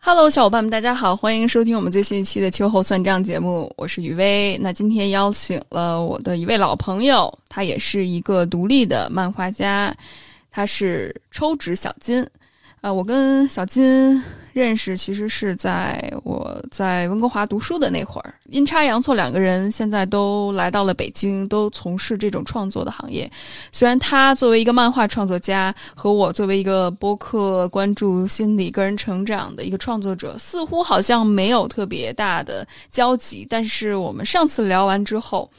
Hello，小伙伴们，大家好，欢迎收听我们最新一期的秋后算账节目，我是雨薇。那今天邀请了我的一位老朋友，他也是一个独立的漫画家，他是抽纸小金。啊，我跟小金认识其实是在我在温哥华读书的那会儿，阴差阳错，两个人现在都来到了北京，都从事这种创作的行业。虽然他作为一个漫画创作家，和我作为一个播客关注心理、个人成长的一个创作者，似乎好像没有特别大的交集。但是我们上次聊完之后，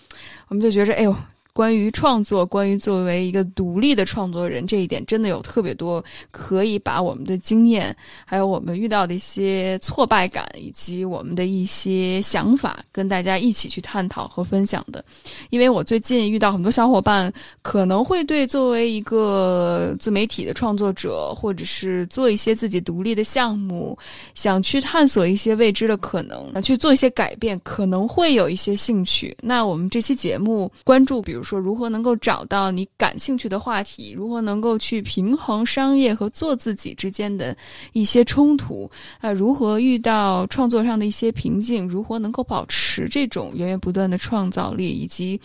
我们就觉着，哎呦。关于创作，关于作为一个独立的创作人，这一点真的有特别多可以把我们的经验，还有我们遇到的一些挫败感，以及我们的一些想法，跟大家一起去探讨和分享的。因为我最近遇到很多小伙伴，可能会对作为一个自媒体的创作者，或者是做一些自己独立的项目，想去探索一些未知的可能，去做一些改变，可能会有一些兴趣。那我们这期节目关注，比如。说如何能够找到你感兴趣的话题？如何能够去平衡商业和做自己之间的一些冲突？啊，如何遇到创作上的一些瓶颈？如何能够保持这种源源不断的创造力？以及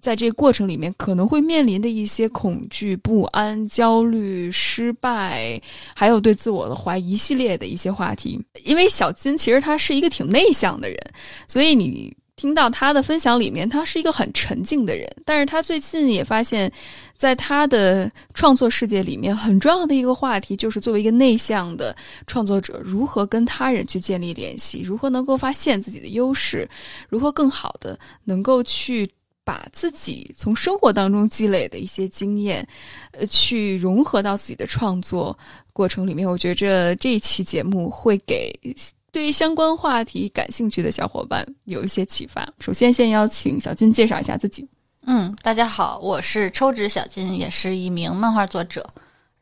在这个过程里面可能会面临的一些恐惧、不安、焦虑、失败，还有对自我的怀疑系列的一些话题。因为小金其实他是一个挺内向的人，所以你。听到他的分享里面，他是一个很沉静的人，但是他最近也发现，在他的创作世界里面，很重要的一个话题就是作为一个内向的创作者，如何跟他人去建立联系，如何能够发现自己的优势，如何更好的能够去把自己从生活当中积累的一些经验，呃，去融合到自己的创作过程里面。我觉着这一期节目会给。对于相关话题感兴趣的小伙伴有一些启发。首先，先邀请小金介绍一下自己。嗯，大家好，我是抽纸小金，也是一名漫画作者，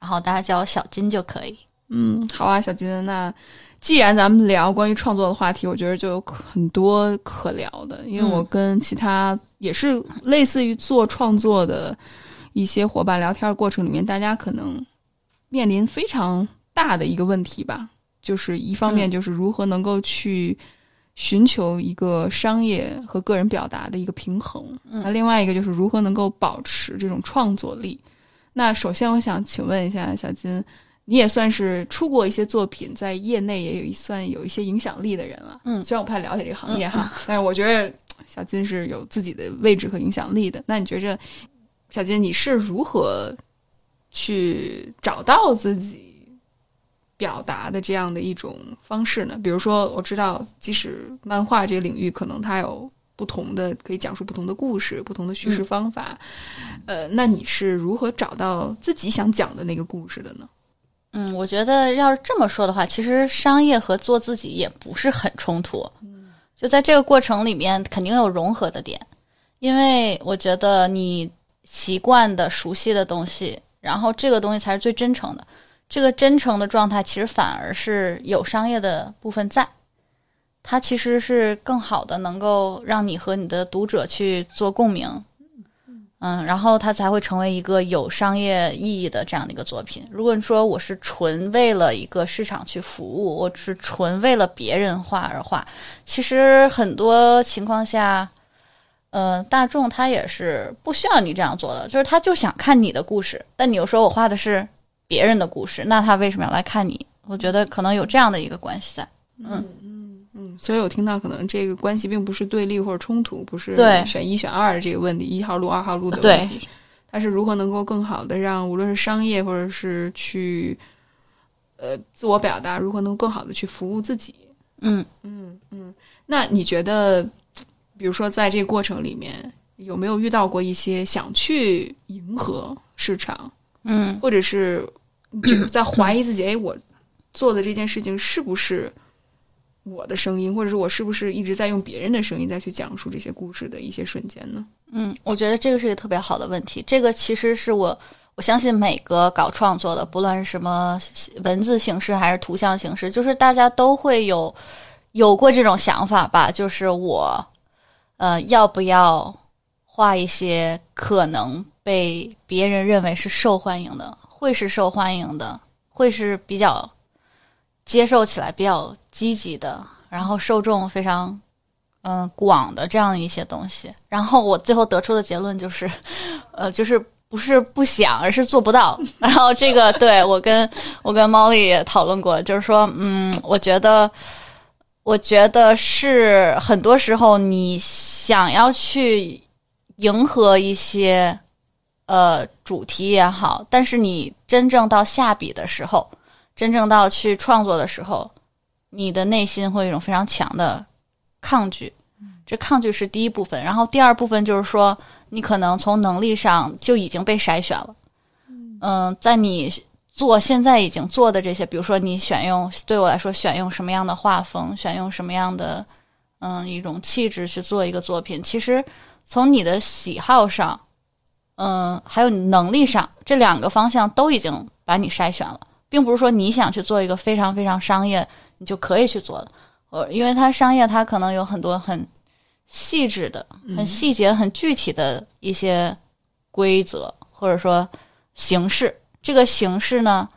然后大家叫我小金就可以。嗯，好啊，小金。那既然咱们聊关于创作的话题，我觉得就有很多可聊的，因为我跟其他也是类似于做创作的一些伙伴聊天的过程里面，大家可能面临非常大的一个问题吧。就是一方面，就是如何能够去寻求一个商业和个人表达的一个平衡。那另外一个就是如何能够保持这种创作力。那首先，我想请问一下小金，你也算是出过一些作品，在业内也有一算有一些影响力的人了。嗯，虽然我不太了解这个行业哈，但是我觉得小金是有自己的位置和影响力的。那你觉着，小金你是如何去找到自己？表达的这样的一种方式呢？比如说，我知道，即使漫画这个领域，可能它有不同的可以讲述不同的故事、不同的叙事方法。呃，那你是如何找到自己想讲的那个故事的呢？嗯，我觉得要是这么说的话，其实商业和做自己也不是很冲突。嗯，就在这个过程里面，肯定有融合的点，因为我觉得你习惯的、熟悉的东西，然后这个东西才是最真诚的。这个真诚的状态，其实反而是有商业的部分在，它其实是更好的能够让你和你的读者去做共鸣，嗯，然后它才会成为一个有商业意义的这样的一个作品。如果你说我是纯为了一个市场去服务，我是纯为了别人画而画，其实很多情况下，呃，大众他也是不需要你这样做的，就是他就想看你的故事，但你又说我画的是。别人的故事，那他为什么要来看你？我觉得可能有这样的一个关系在。嗯嗯嗯，所以我听到可能这个关系并不是对立或者冲突，不是选一选二的这个问题，一号路二号路的问题。它是如何能够更好的让无论是商业或者是去呃自我表达，如何能更好的去服务自己？嗯嗯嗯。那你觉得，比如说在这个过程里面，有没有遇到过一些想去迎合市场？嗯，或者是就在怀疑自己，哎，我做的这件事情是不是我的声音，或者是我是不是一直在用别人的声音再去讲述这些故事的一些瞬间呢？嗯，我觉得这个是一个特别好的问题。这个其实是我我相信每个搞创作的，不论是什么文字形式还是图像形式，就是大家都会有有过这种想法吧，就是我，呃，要不要画一些可能被别人认为是受欢迎的，会是受欢迎的，会是比较接受起来比较积极的，然后受众非常嗯广的这样一些东西。然后我最后得出的结论就是，呃，就是不是不想，而是做不到。然后这个对我跟我跟猫丽也讨论过，就是说，嗯，我觉得。我觉得是很多时候，你想要去迎合一些呃主题也好，但是你真正到下笔的时候，真正到去创作的时候，你的内心会有一种非常强的抗拒。这抗拒是第一部分，然后第二部分就是说，你可能从能力上就已经被筛选了。嗯，在你。做现在已经做的这些，比如说你选用对我来说选用什么样的画风，选用什么样的嗯一种气质去做一个作品，其实从你的喜好上，嗯，还有能力上这两个方向都已经把你筛选了，并不是说你想去做一个非常非常商业，你就可以去做的。呃，因为它商业，它可能有很多很细致的、很细节、很具体的一些规则，或者说形式。这个形式呢，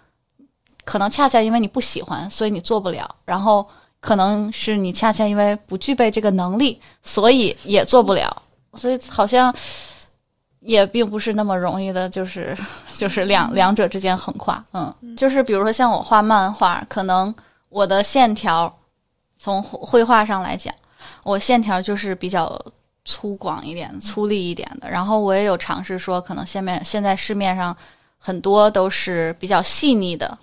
可能恰恰因为你不喜欢，所以你做不了；然后可能是你恰恰因为不具备这个能力，所以也做不了。所以好像也并不是那么容易的，就是 就是两两者之间横跨。嗯，就是比如说像我画漫画，可能我的线条从绘画上来讲，我线条就是比较粗犷一点、粗粝一点的。然后我也有尝试说，可能现面现在市面上。很多都是比较细腻的，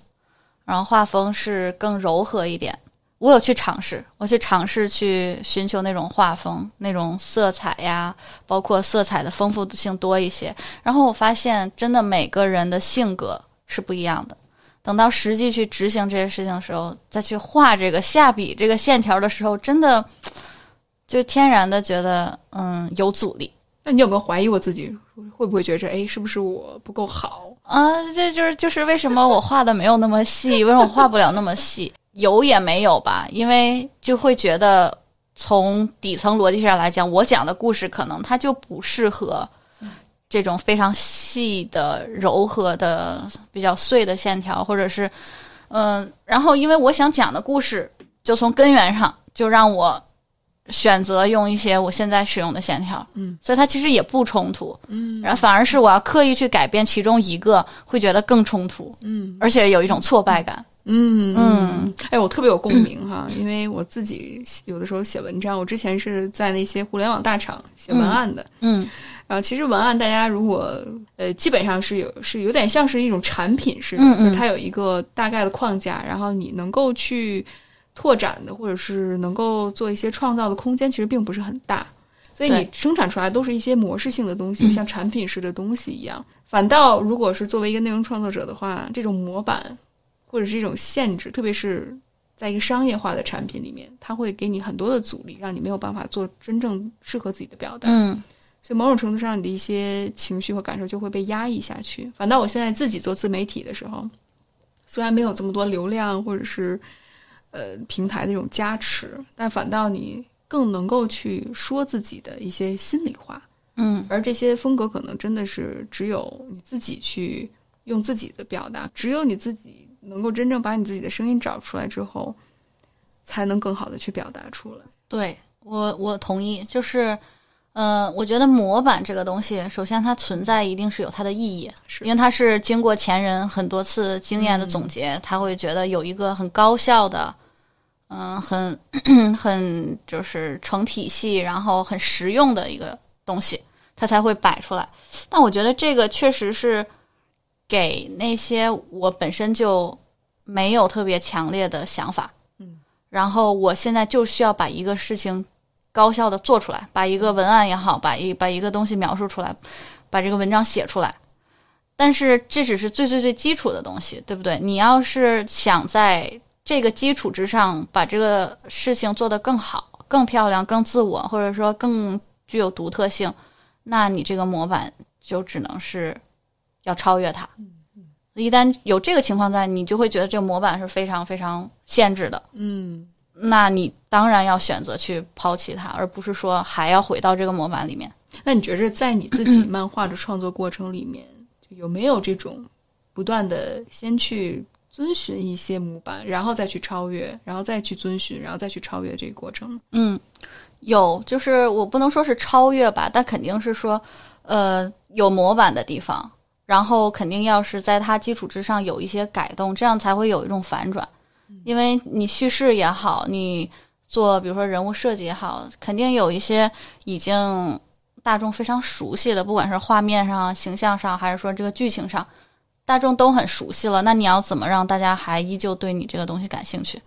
然后画风是更柔和一点。我有去尝试，我去尝试去寻求那种画风、那种色彩呀，包括色彩的丰富性多一些。然后我发现，真的每个人的性格是不一样的。等到实际去执行这些事情的时候，再去画这个下笔这个线条的时候，真的就天然的觉得，嗯，有阻力。那你有没有怀疑我自己？会不会觉着，哎，是不是我不够好啊？这就是就是为什么我画的没有那么细，为什么我画不了那么细？有也没有吧，因为就会觉得从底层逻辑上来讲，我讲的故事可能它就不适合这种非常细的、柔和的、比较碎的线条，或者是嗯，然后因为我想讲的故事，就从根源上就让我。选择用一些我现在使用的线条，嗯，所以它其实也不冲突，嗯，然后反而是我要刻意去改变其中一个，会觉得更冲突，嗯，而且有一种挫败感，嗯嗯嗯，哎，我特别有共鸣哈，因为我自己有的时候写文章，我之前是在那些互联网大厂写文案的，嗯，然后其实文案大家如果呃基本上是有是有点像是一种产品似的，就是它有一个大概的框架，然后你能够去。拓展的，或者是能够做一些创造的空间，其实并不是很大，所以你生产出来都是一些模式性的东西，像产品式的东西一样。反倒如果是作为一个内容创作者的话，这种模板或者是一种限制，特别是在一个商业化的产品里面，它会给你很多的阻力，让你没有办法做真正适合自己的表达。嗯，所以某种程度上，你的一些情绪和感受就会被压抑下去。反倒我现在自己做自媒体的时候，虽然没有这么多流量，或者是。呃，平台的这种加持，但反倒你更能够去说自己的一些心里话，嗯，而这些风格可能真的是只有你自己去用自己的表达，只有你自己能够真正把你自己的声音找出来之后，才能更好的去表达出来。对我，我同意，就是，呃，我觉得模板这个东西，首先它存在一定是有它的意义，是因为它是经过前人很多次经验的总结，他会觉得有一个很高效的。嗯，很 很就是成体系，然后很实用的一个东西，它才会摆出来。但我觉得这个确实是给那些我本身就没有特别强烈的想法，嗯，然后我现在就需要把一个事情高效的做出来，把一个文案也好，把一把一个东西描述出来，把这个文章写出来。但是这只是最最最基础的东西，对不对？你要是想在这个基础之上，把这个事情做得更好、更漂亮、更自我，或者说更具有独特性，那你这个模板就只能是要超越它。一旦有这个情况在，你就会觉得这个模板是非常非常限制的。嗯，那你当然要选择去抛弃它，而不是说还要回到这个模板里面。那你觉着在你自己漫画的创作过程里面，就有没有这种不断的先去遵循一些模板，然后再去超越，然后再去遵循，然后再去超越这个过程？嗯，有，就是我不能说是超越吧，但肯定是说，呃，有模板的地方，然后肯定要是在它基础之上有一些改动，这样才会有一种反转。因为你叙事也好，你做比如说人物设计也好，肯定有一些已经大众非常熟悉的，不管是画面上、形象上，还是说这个剧情上，大众都很熟悉了。那你要怎么让大家还依旧对你这个东西感兴趣？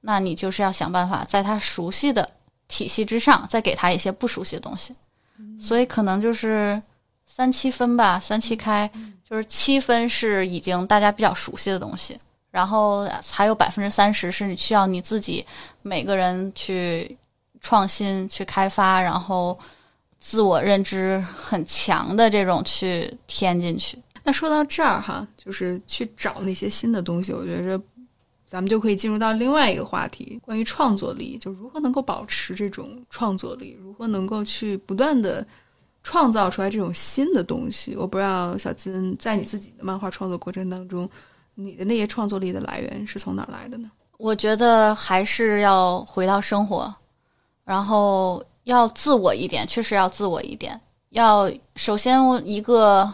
那你就是要想办法在他熟悉的体系之上，再给他一些不熟悉的东西。所以可能就是三七分吧，三七开，就是七分是已经大家比较熟悉的东西。然后还有百分之三十是你需要你自己每个人去创新、去开发，然后自我认知很强的这种去添进去。那说到这儿哈，就是去找那些新的东西，我觉着咱们就可以进入到另外一个话题，关于创作力，就如何能够保持这种创作力，如何能够去不断的创造出来这种新的东西。我不知道小金在你自己的漫画创作过程当中。你的那些创作力的来源是从哪来的呢？我觉得还是要回到生活，然后要自我一点，确实要自我一点。要首先一个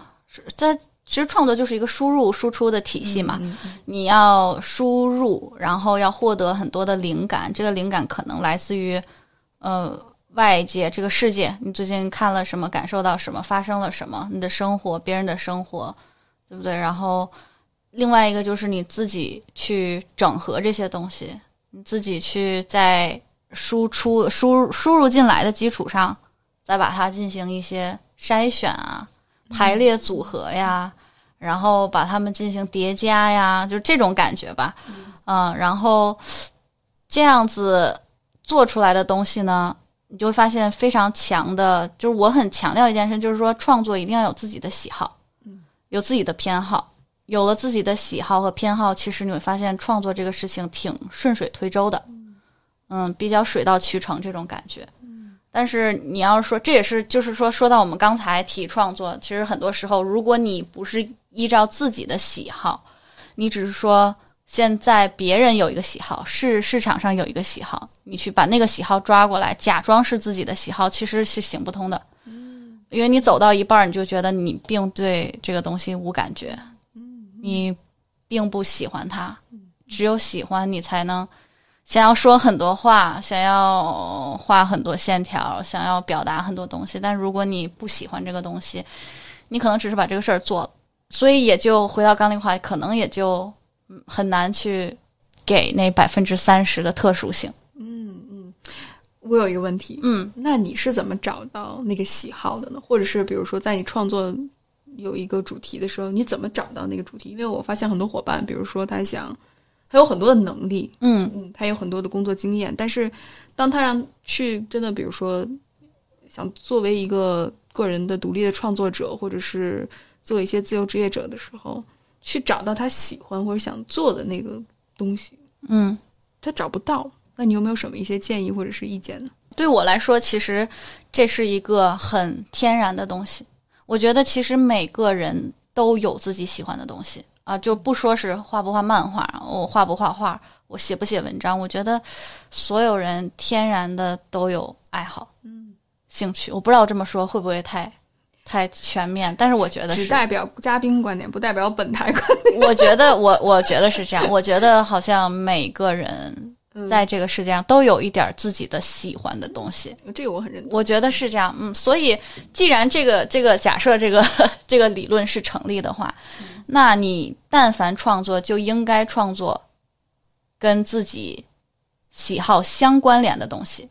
在其实创作就是一个输入输出的体系嘛，你要输入，然后要获得很多的灵感。这个灵感可能来自于呃外界这个世界，你最近看了什么，感受到什么，发生了什么，你的生活，别人的生活，对不对？然后。另外一个就是你自己去整合这些东西，你自己去在输出输输入进来的基础上，再把它进行一些筛选啊、排列组合呀，然后把它们进行叠加呀，就是这种感觉吧。嗯，然后这样子做出来的东西呢，你就会发现非常强的，就是我很强调一件事，就是说创作一定要有自己的喜好，有自己的偏好。有了自己的喜好和偏好，其实你会发现创作这个事情挺顺水推舟的，嗯，比较水到渠成这种感觉。但是你要是说，这也是就是说，说到我们刚才提创作，其实很多时候，如果你不是依照自己的喜好，你只是说现在别人有一个喜好，是市场上有一个喜好，你去把那个喜好抓过来，假装是自己的喜好，其实是行不通的。嗯，因为你走到一半，你就觉得你并对这个东西无感觉。你并不喜欢它，只有喜欢你才能想要说很多话，想要画很多线条，想要表达很多东西。但如果你不喜欢这个东西，你可能只是把这个事儿做了，所以也就回到刚那话，可能也就很难去给那百分之三十的特殊性。嗯嗯，我有一个问题，嗯，那你是怎么找到那个喜好的呢？或者是比如说在你创作？有一个主题的时候，你怎么找到那个主题？因为我发现很多伙伴，比如说他想，他有很多的能力，嗯嗯，他有很多的工作经验，但是当他让去真的，比如说想作为一个个人的独立的创作者，或者是做一些自由职业者的时候，去找到他喜欢或者想做的那个东西，嗯，他找不到。那你有没有什么一些建议或者是意见呢？对我来说，其实这是一个很天然的东西。我觉得其实每个人都有自己喜欢的东西啊，就不说是画不画漫画，我画不画画，我写不写文章。我觉得所有人天然的都有爱好，嗯，兴趣。我不知道这么说会不会太太全面，但是我觉得只代表嘉宾观点，不代表本台观点。我觉得我我觉得是这样，我觉得好像每个人。在这个世界上都有一点自己的喜欢的东西，这个我很认同。我觉得是这样，嗯，所以既然这个这个假设这个这个理论是成立的话，那你但凡创作就应该创作跟自己喜好相关联的东西，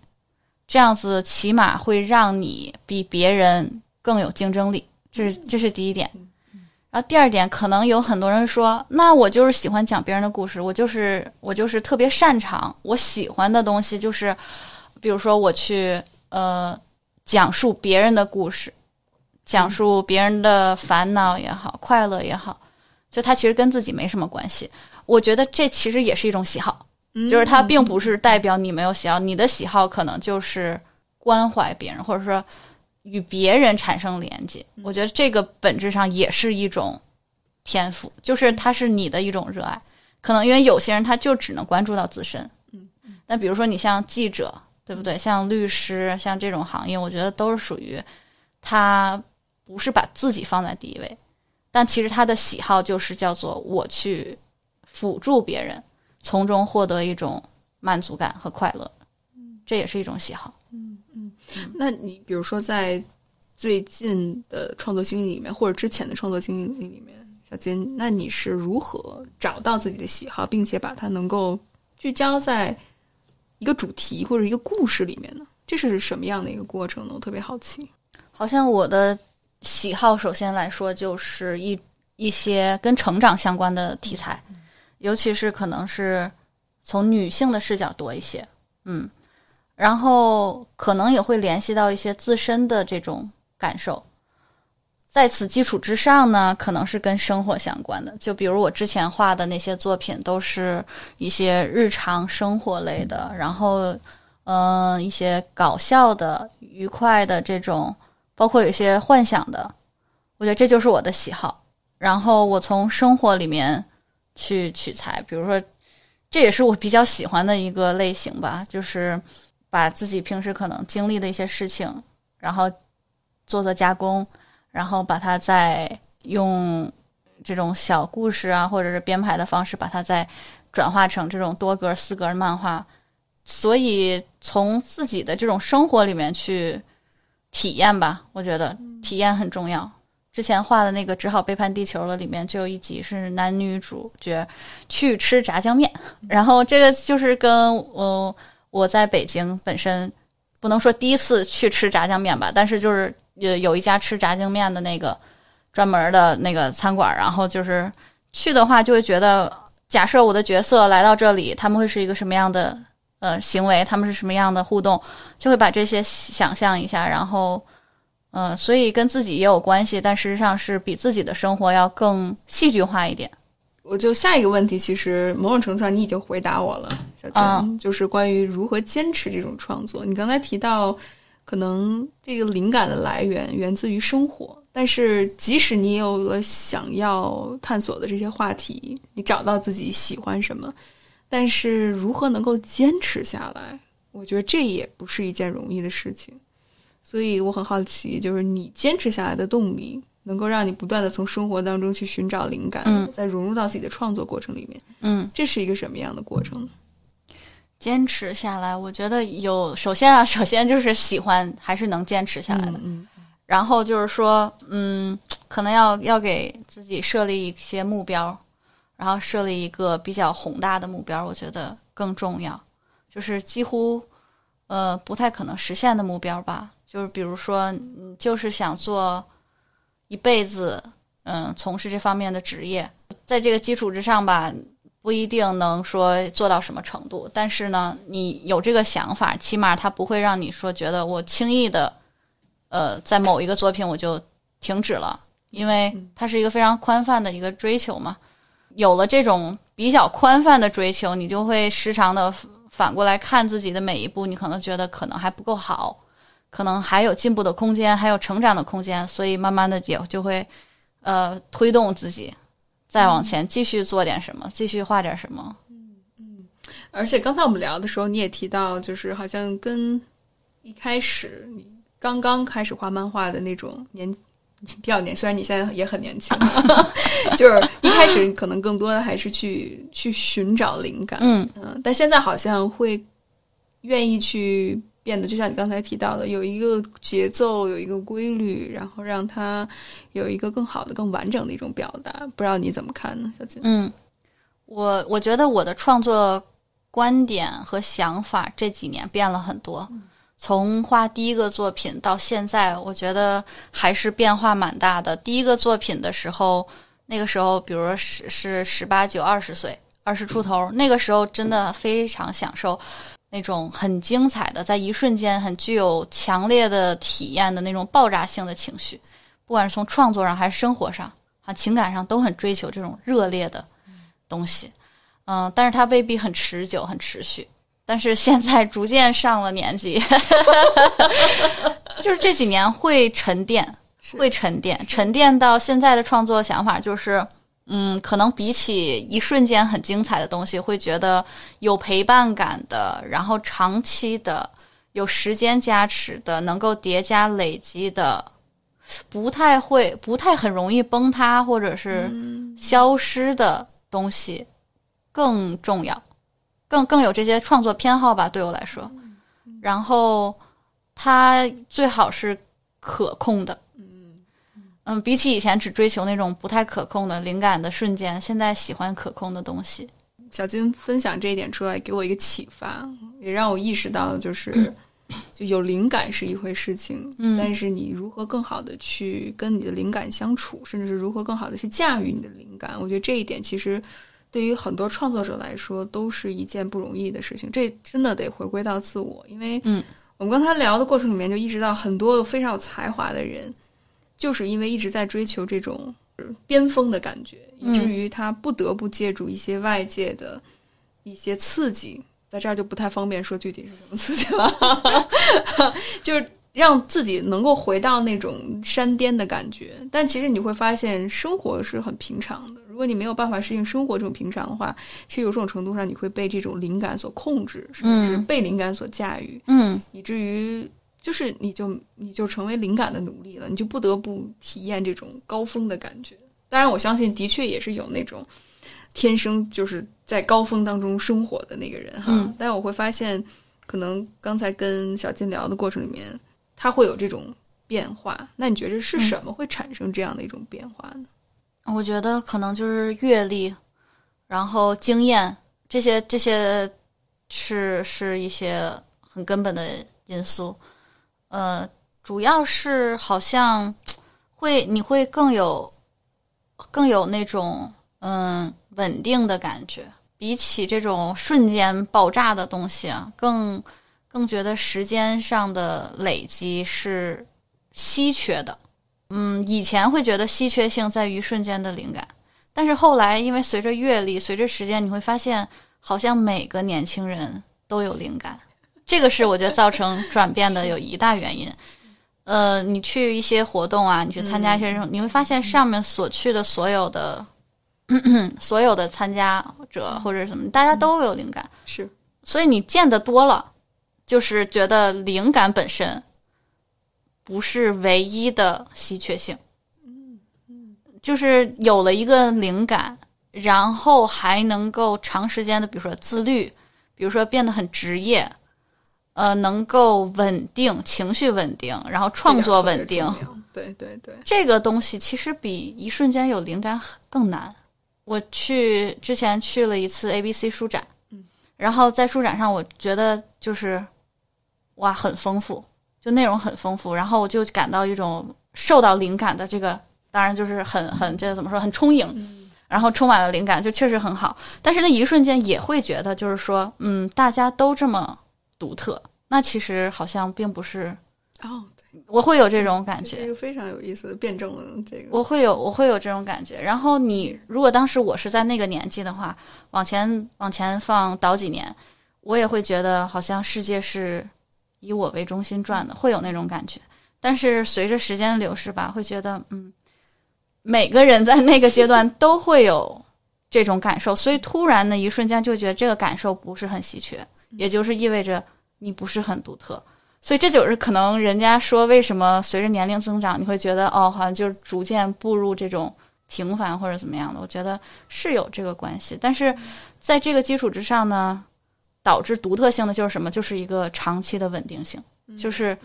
这样子起码会让你比别人更有竞争力。这是这是第一点。然后第二点，可能有很多人说，那我就是喜欢讲别人的故事，我就是我就是特别擅长，我喜欢的东西就是，比如说我去呃讲述别人的故事，讲述别人的烦恼也好，快乐也好，就他其实跟自己没什么关系。我觉得这其实也是一种喜好，就是它并不是代表你没有喜好，你的喜好可能就是关怀别人，或者说与别人产生连接。我觉得这个本质上也是一种天赋，就是它是你的一种热爱。可能因为有些人他就只能关注到自身，嗯，那比如说你像记者，对不对？像律师，像这种行业，我觉得都是属于他不是把自己放在第一位，但其实他的喜好就是叫做我去辅助别人。从中获得一种满足感和快乐，这也是一种喜好。嗯嗯，那你比如说在最近的创作经历里面，或者之前的创作经历里面，小金，那你是如何找到自己的喜好，并且把它能够聚焦在一个主题或者一个故事里面呢？这是什么样的一个过程呢？我特别好奇。好像我的喜好，首先来说就是一一些跟成长相关的题材。尤其是可能是从女性的视角多一些，嗯，然后可能也会联系到一些自身的这种感受，在此基础之上呢，可能是跟生活相关的。就比如我之前画的那些作品，都是一些日常生活类的，然后嗯，一些搞笑的、愉快的这种，包括有些幻想的，我觉得这就是我的喜好。然后我从生活里面。去取材，比如说，这也是我比较喜欢的一个类型吧，就是把自己平时可能经历的一些事情，然后做做加工，然后把它再用这种小故事啊，或者是编排的方式，把它再转化成这种多格、四格的漫画。所以从自己的这种生活里面去体验吧，我觉得体验很重要。之前画的那个《只好背叛地球了》里面就有一集是男女主角去吃炸酱面，然后这个就是跟我我在北京本身不能说第一次去吃炸酱面吧，但是就是有有一家吃炸酱面的那个专门的那个餐馆，然后就是去的话就会觉得，假设我的角色来到这里，他们会是一个什么样的呃行为，他们是什么样的互动，就会把这些想象一下，然后。嗯，所以跟自己也有关系，但事实上是比自己的生活要更戏剧化一点。我就下一个问题，其实某种程度上你已经回答我了，小金，就是关于如何坚持这种创作。你刚才提到，可能这个灵感的来源源自于生活，但是即使你有了想要探索的这些话题，你找到自己喜欢什么，但是如何能够坚持下来，我觉得这也不是一件容易的事情。所以我很好奇，就是你坚持下来的动力，能够让你不断的从生活当中去寻找灵感，再融入到自己的创作过程里面。嗯，这是一个什么样的过程呢？坚持下来，我觉得有，首先啊，首先就是喜欢，还是能坚持下来的。嗯，然后就是说，嗯，可能要要给自己设立一些目标，然后设立一个比较宏大的目标，我觉得更重要。就是几乎，呃，不太可能实现的目标吧。就是比如说，你就是想做一辈子，嗯，从事这方面的职业，在这个基础之上吧，不一定能说做到什么程度。但是呢，你有这个想法，起码它不会让你说觉得我轻易的，呃，在某一个作品我就停止了，因为它是一个非常宽泛的一个追求嘛。有了这种比较宽泛的追求，你就会时常的反过来看自己的每一步，你可能觉得可能还不够好。可能还有进步的空间，还有成长的空间，所以慢慢的也就会，呃，推动自己再往前继续做点什么，继续画点什么。嗯嗯。而且刚才我们聊的时候，你也提到，就是好像跟一开始你刚刚开始画漫画的那种年比较年，虽然你现在也很年轻，就是一开始可能更多的还是去去寻找灵感。嗯嗯。但现在好像会愿意去。变得就像你刚才提到的，有一个节奏，有一个规律，然后让它有一个更好的、更完整的一种表达。不知道你怎么看呢，小金？嗯，我我觉得我的创作观点和想法这几年变了很多。从画第一个作品到现在，我觉得还是变化蛮大的。第一个作品的时候，那个时候，比如说是是十八九、二十岁、二十出头，那个时候真的非常享受。那种很精彩的，在一瞬间很具有强烈的体验的那种爆炸性的情绪，不管是从创作上还是生活上啊情感上都很追求这种热烈的东西。嗯，但是它未必很持久、很持续。但是现在逐渐上了年纪，就是这几年会沉淀，会沉淀，沉淀到现在的创作想法就是，嗯，可能比起一瞬间很精彩的东西，会觉得有陪伴感的，然后长期的、有时间加持的、能够叠加累积的，不太会、不太很容易崩塌或者是消失的东西更重要。更更有这些创作偏好吧，对我来说，然后它最好是可控的，嗯嗯，比起以前只追求那种不太可控的灵感的瞬间，现在喜欢可控的东西。小金分享这一点出来，给我一个启发，也让我意识到，就是 就有灵感是一回事情，嗯，但是你如何更好的去跟你的灵感相处，甚至是如何更好的去驾驭你的灵感，我觉得这一点其实。对于很多创作者来说，都是一件不容易的事情。这真的得回归到自我，因为嗯，我们刚才聊的过程里面就意识到，很多非常有才华的人，就是因为一直在追求这种巅峰的感觉，以至于他不得不借助一些外界的一些刺激，在这儿就不太方便说具体是什么刺激了，就是。让自己能够回到那种山巅的感觉，但其实你会发现生活是很平常的。如果你没有办法适应生活这种平常的话，其实有这种程度上你会被这种灵感所控制，甚至是被灵感所驾驭，嗯，以至于就是你就你就成为灵感的奴隶了，你就不得不体验这种高峰的感觉。当然，我相信的确也是有那种天生就是在高峰当中生活的那个人哈。但我会发现，可能刚才跟小金聊的过程里面。他会有这种变化，那你觉得是什么会产生这样的一种变化呢？我觉得可能就是阅历，然后经验这些这些是是一些很根本的因素。呃，主要是好像 会你会更有更有那种嗯稳定的感觉，比起这种瞬间爆炸的东西啊，更。更觉得时间上的累积是稀缺的，嗯，以前会觉得稀缺性在于瞬间的灵感，但是后来因为随着阅历，随着时间，你会发现好像每个年轻人都有灵感，这个是我觉得造成转变的有一大原因。呃，你去一些活动啊，你去参加一些这种，你会发现上面所去的所有的 所有的参加者或者什么，大家都有灵感，是，所以你见的多了。就是觉得灵感本身不是唯一的稀缺性，嗯嗯，就是有了一个灵感，然后还能够长时间的，比如说自律，比如说变得很职业，呃，能够稳定情绪稳定，然后创作稳定，对对对，这个东西其实比一瞬间有灵感更难。我去之前去了一次 A B C 书展，嗯，然后在书展上，我觉得就是。哇，很丰富，就内容很丰富，然后我就感到一种受到灵感的这个，当然就是很很这怎么说，很充盈，然后充满了灵感，就确实很好。但是那一瞬间也会觉得，就是说，嗯，大家都这么独特，那其实好像并不是哦，我会有这种感觉，这个非常有意思的，辩证了这个，我会有我会有这种感觉。然后你如果当时我是在那个年纪的话，往前往前放倒几年，我也会觉得好像世界是。以我为中心转的，会有那种感觉。但是随着时间的流逝吧，会觉得，嗯，每个人在那个阶段 都会有这种感受，所以突然的一瞬间就觉得这个感受不是很稀缺，也就是意味着你不是很独特。所以这就是可能人家说为什么随着年龄增长，你会觉得哦，好像就是逐渐步入这种平凡或者怎么样的。我觉得是有这个关系，但是在这个基础之上呢？导致独特性的就是什么？就是一个长期的稳定性，就是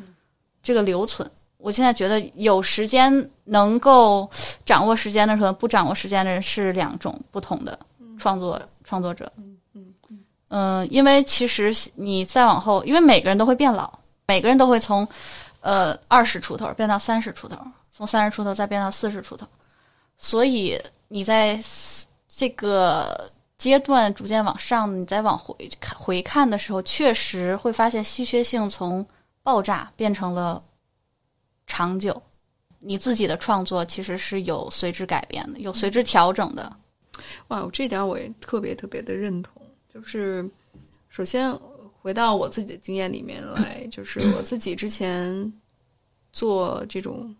这个留存。我现在觉得有时间能够掌握时间的时候，不掌握时间的人是两种不同的创作创作者。嗯，因为其实你再往后，因为每个人都会变老，每个人都会从呃二十出头变到三十出头，从三十出头再变到四十出头，所以你在这个。阶段逐渐往上，你再往回看回看的时候，确实会发现稀缺性从爆炸变成了长久。你自己的创作其实是有随之改变的，有随之调整的。哇，这点我也特别特别的认同。就是首先回到我自己的经验里面来，就是我自己之前做这种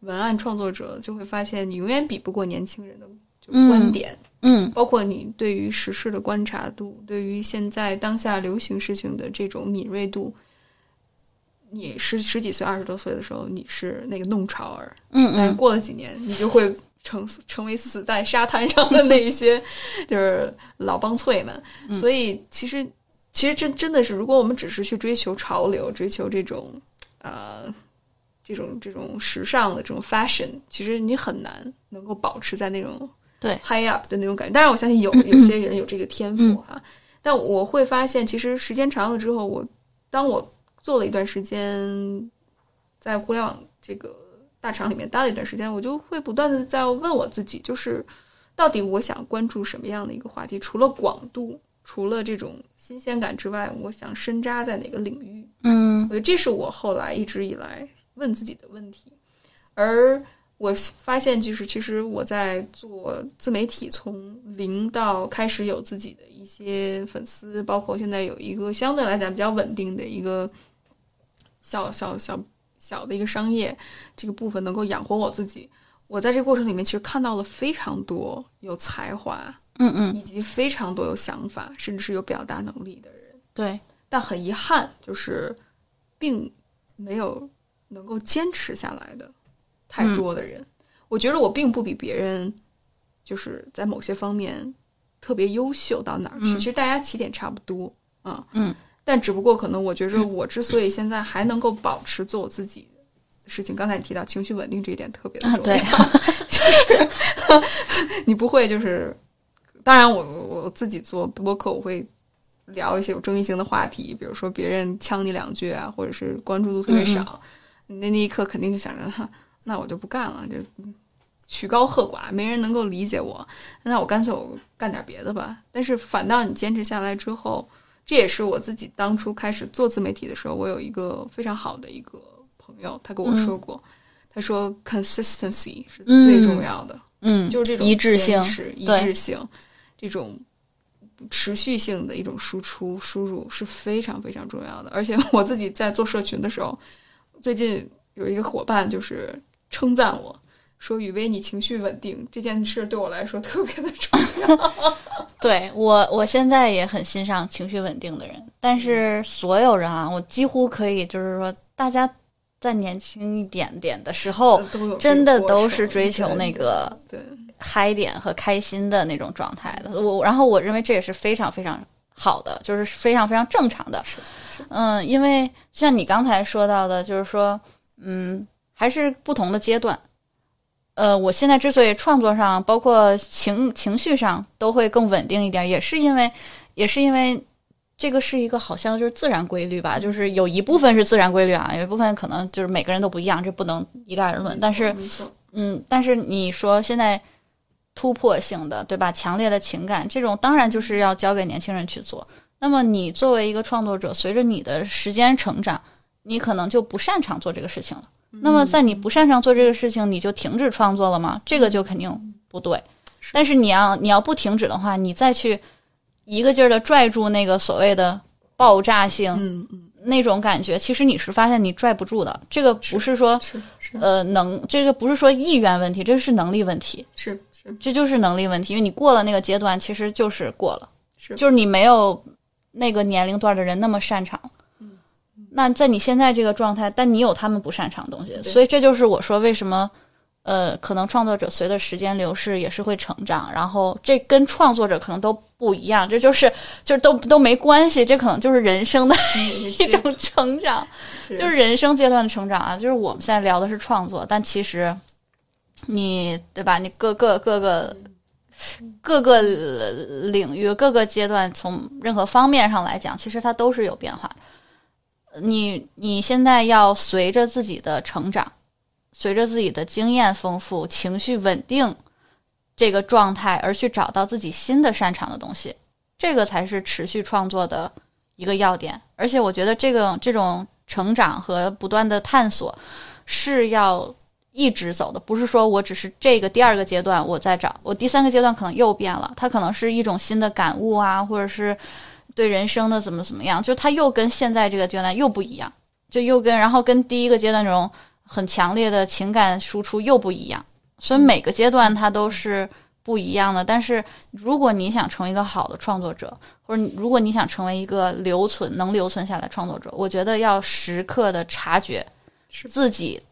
文案创作者，就会发现你永远比不过年轻人的就观点，嗯包括你对于时事的观察度，对于现在当下流行事情的这种敏锐度。你十十几岁、二十多岁的时候，你是那个弄潮儿，嗯但是嗯过了几年，你就会成成为死在沙滩上的那一些，就是老帮脆们。嗯所以其实，其实真真的是，如果我们只是去追求潮流，追求这种呃这种这种时尚的这种 fashion，其实你很难能够保持在那种对 high up 的那种感觉。当然，我相信有有些人有这个天赋哈、但我会发现，其实时间长了之后，我当我做了一段时间，在互联网这个大厂里面待了一段时间，我就会不断的在问我自己，就是到底我想关注什么样的一个话题？除了广度，除了这种新鲜感之外，我想深扎在哪个领域？嗯我觉得这是我后来一直以来问自己的问题，而我发现，就是其实我在做自媒体，从零到开始有自己的一些粉丝，包括现在有一个相对来讲比较稳定的一个小小小小的一个商业这个部分，能够养活我自己。我在这个过程里面，其实看到了非常多有才华嗯嗯，以及非常多有想法，甚至是有表达能力的人。对，但很遗憾，就是并没有能够坚持下来的太多的人。我觉得我并不比别人，就是在某些方面特别优秀到哪儿去。嗯其实大家起点差不多啊，嗯，但只不过可能我觉着我之所以现在还能够保持做我自己的事情，刚才你提到情绪稳定这一点特别的啊重要，就是，你不会就是，当然我我我自己做播客，我会聊一些有争议性的话题，比如说别人呛你两句啊，或者是关注度特别少，那那一刻肯定就想着，哈那我就不干了，就曲高和寡，没人能够理解我，那我干脆我干点别的吧。但是反倒你坚持下来之后，这也是我自己当初开始做自媒体的时候，我有一个非常好的一个朋友，他跟我说过，他说 consistency 是最重要的。嗯，就是这种一致性一致性，这种持续性的一种输出输入是非常非常重要的。而且我自己在做社群的时候，最近有一个伙伴就是称赞我说：“雨薇，你情绪稳定这件事对我来说特别的重要。对我，我现在也很欣赏情绪稳定的人，但是所有人啊，我几乎可以就是说，大家在年轻一点点的时候，真的都是追求那个对嗨点和开心的那种状态的。我然后我认为这也是非常非常好的，就是非常非常正常的。嗯，因为像你刚才说到的，就是说，嗯，还是不同的阶段。呃，我现在之所以创作上，包括情情绪上都会更稳定一点，也是因为，也是因为这个是一个好像就是自然规律吧，就是有一部分是自然规律啊，有一部分可能就是每个人都不一样，这不能一概而论。但是，嗯，但是你说现在突破性的，对吧？强烈的情感，这种当然就是要交给年轻人去做。那么你作为一个创作者，随着你的时间成长，你可能就不擅长做这个事情了。那么在你不擅长做这个事情，你就停止创作了吗？这个就肯定不对。但是你要你要不停止的话，你再去一个劲儿的拽住那个所谓的爆炸性、嗯嗯那种感觉，其实你是发现你拽不住的。这个不是说是是呃能，这个不是说意愿问题，这是能力问题，是是这就是能力问题。因为你过了那个阶段，其实就是过了，是就是你没有那个年龄段的人那么擅长。那在你现在这个状态，但你有他们不擅长的东西，所以这就是我说为什么，呃，可能创作者随着时间流逝也是会成长，然后这跟创作者可能都不一样，这就是就是都都没关系，这可能就是人生的 一种成长。就是人生阶段的成长啊，就是我们现在聊的是创作，但其实你对吧？你各个各个各个呃领域、各个阶段，从任何方面上来讲，其实它都是有变化的。你你现在要随着自己的成长，随着自己的经验丰富、情绪稳定这个状态，而去找到自己新的擅长的东西，这个才是持续创作的一个要点。而且我觉得这个这种成长和不断的探索是要一直走的，不是说我只是这个第二个阶段我在找，我第三个阶段可能又变了，它可能是一种新的感悟啊，或者是对人生的怎么怎么样，就他又跟现在这个阶段又不一样，就又跟然后跟第一个阶段那种很强烈的情感输出又不一样，所以每个阶段它都是不一样的。但是如果你想成为一个好的创作者，或者如果你想成为一个留存能留存下来创作者，我觉得要时刻的察觉自己，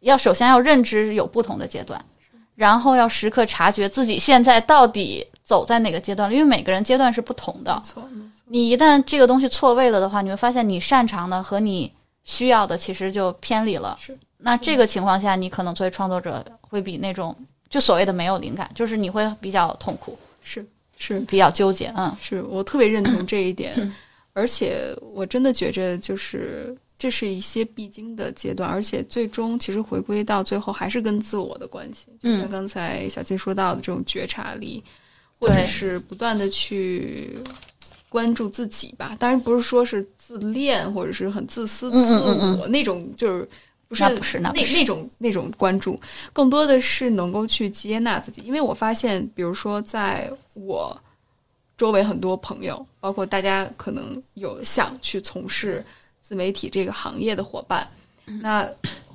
要首先要认知有不同的阶段，然后要时刻察觉自己现在到底走在哪个阶段了，因为每个人阶段是不同的你一旦这个东西错位了的话，你会发现你擅长的和你需要的其实就偏离了。是。那这个情况下，你可能作为创作者会比那种就所谓的没有灵感，就是你会比较痛苦，是是。比较纠结。嗯。是我特别认同这一点，而且我真的觉着就是这是一些必经的阶段，而且最终其实回归到最后还是跟自我的关系，就像嗯。刚才小金说到的这种觉察力，或者是不断的去关注自己吧。当然不是说是自恋或者是很自私、自我那种，就是。不是那不是那那种那种关注，更多的是能够去接纳自己。因为我发现，比如说在我周围很多朋友，包括大家可能有想去从事自媒体这个行业的伙伴，那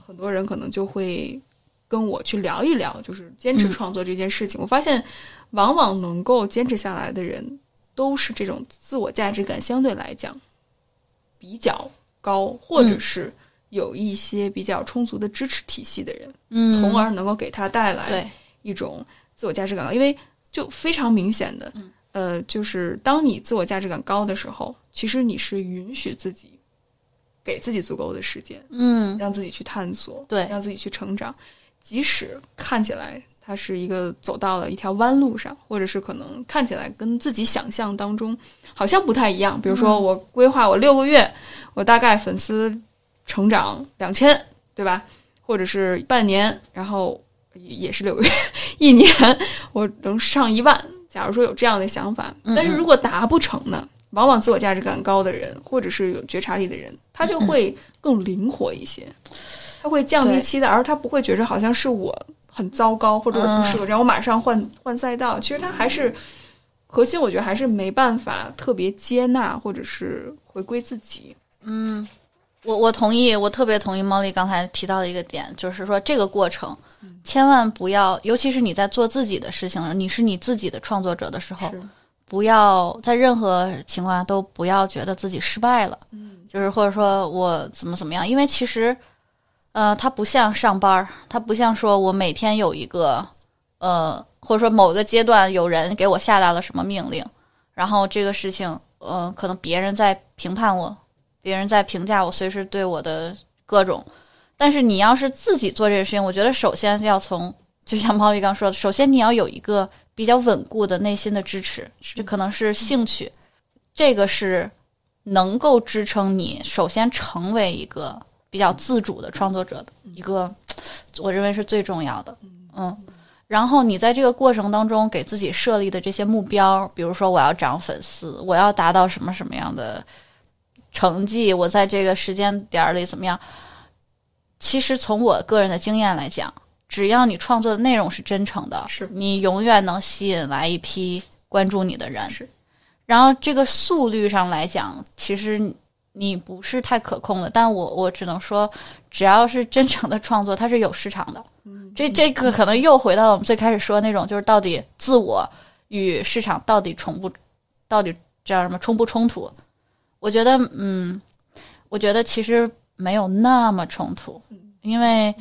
很多人可能就会跟我去聊一聊，就是坚持嗯创作这件事情。我发现，往往能够坚持下来的人，都是这种自我价值感相对来讲比较高，或者嗯。是有一些比较充足的支持体系的人，嗯。从而能够给他带来一种自我价值感，因为就非常明显的，嗯。呃，就是当你自我价值感高的时候，其实你是允许自己给自己足够的时间，嗯。让自己去探索，对。让自己去成长，即使看起来它是一个走到了一条弯路上，或者是可能看起来跟自己想象当中好像不太一样。比如说，嗯我规划我六个月，我大概粉丝成长两千，对吧？或者是半年，然后也是六个月，一年我能上一万。假如说有这样的想法，嗯但是如果达不成呢？往往自我价值感高的人，或者是有觉察力的人，他就会更灵活一些，他会降低期待，而他不会觉着好像是我很糟糕，或者我不适合这样，我马上换换赛道。其实他还是核心，我觉得还是没办法特别接纳，或者是回归自己。嗯，我我同意，我特别同意猫丽刚才提到的一个点，就是说这个过程千万不要，尤其是你在做自己的事情，你是你自己的创作者的时候，不要在任何情况下都不要觉得自己失败了，嗯，就是或者说我怎么怎么样，因为其实，呃，它不像上班儿，它不像说我每天有一个，呃，或者说某一个阶段有人给我下达了什么命令，然后这个事情，呃，可能别人在评判我，别人在评价我，随时对我的各种。但是你要是自己做这个事情，我觉得首先要从，就像猫丽刚说的，首先你要有一个比较稳固的内心的支持，这可能是兴趣，这个是能够支撑你首先成为一个比较自主的创作者的一个，我认为是最重要的。嗯，然后你在这个过程当中给自己设立的这些目标，比如说我要涨粉丝，我要达到什么什么样的成绩，我在这个时间点儿里怎么样？其实从我个人的经验来讲，只要你创作的内容是真诚的，是你永远能吸引来一批关注你的人。是，然后这个速率上来讲，其实你你不是太可控的，但我我只能说，只要是真诚的创作，它是有市场的。嗯，这这个可能又回到了我们最开始说的那种，就是到底自我与市场到底冲不，到底叫什么冲不冲突？我觉得，嗯，我觉得其实没有那么冲突，因为，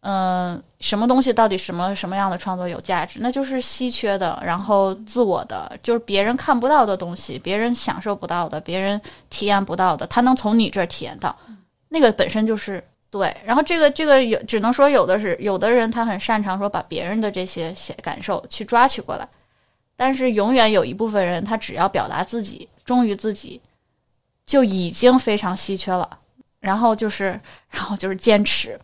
嗯、什么东西到底什么什么样的创作有价值？那就是稀缺的，然后自我的，就是别人看不到的东西，别人享受不到的，别人体验不到的，他能从你这儿体验到，那个本身就是对。然后这个这个有，只能说有的是有的人他很擅长说把别人的这些写感受去抓取过来，但是永远有一部分人他只要表达自己，忠于自己，就已经非常稀缺了。然后就是，然后就是坚持，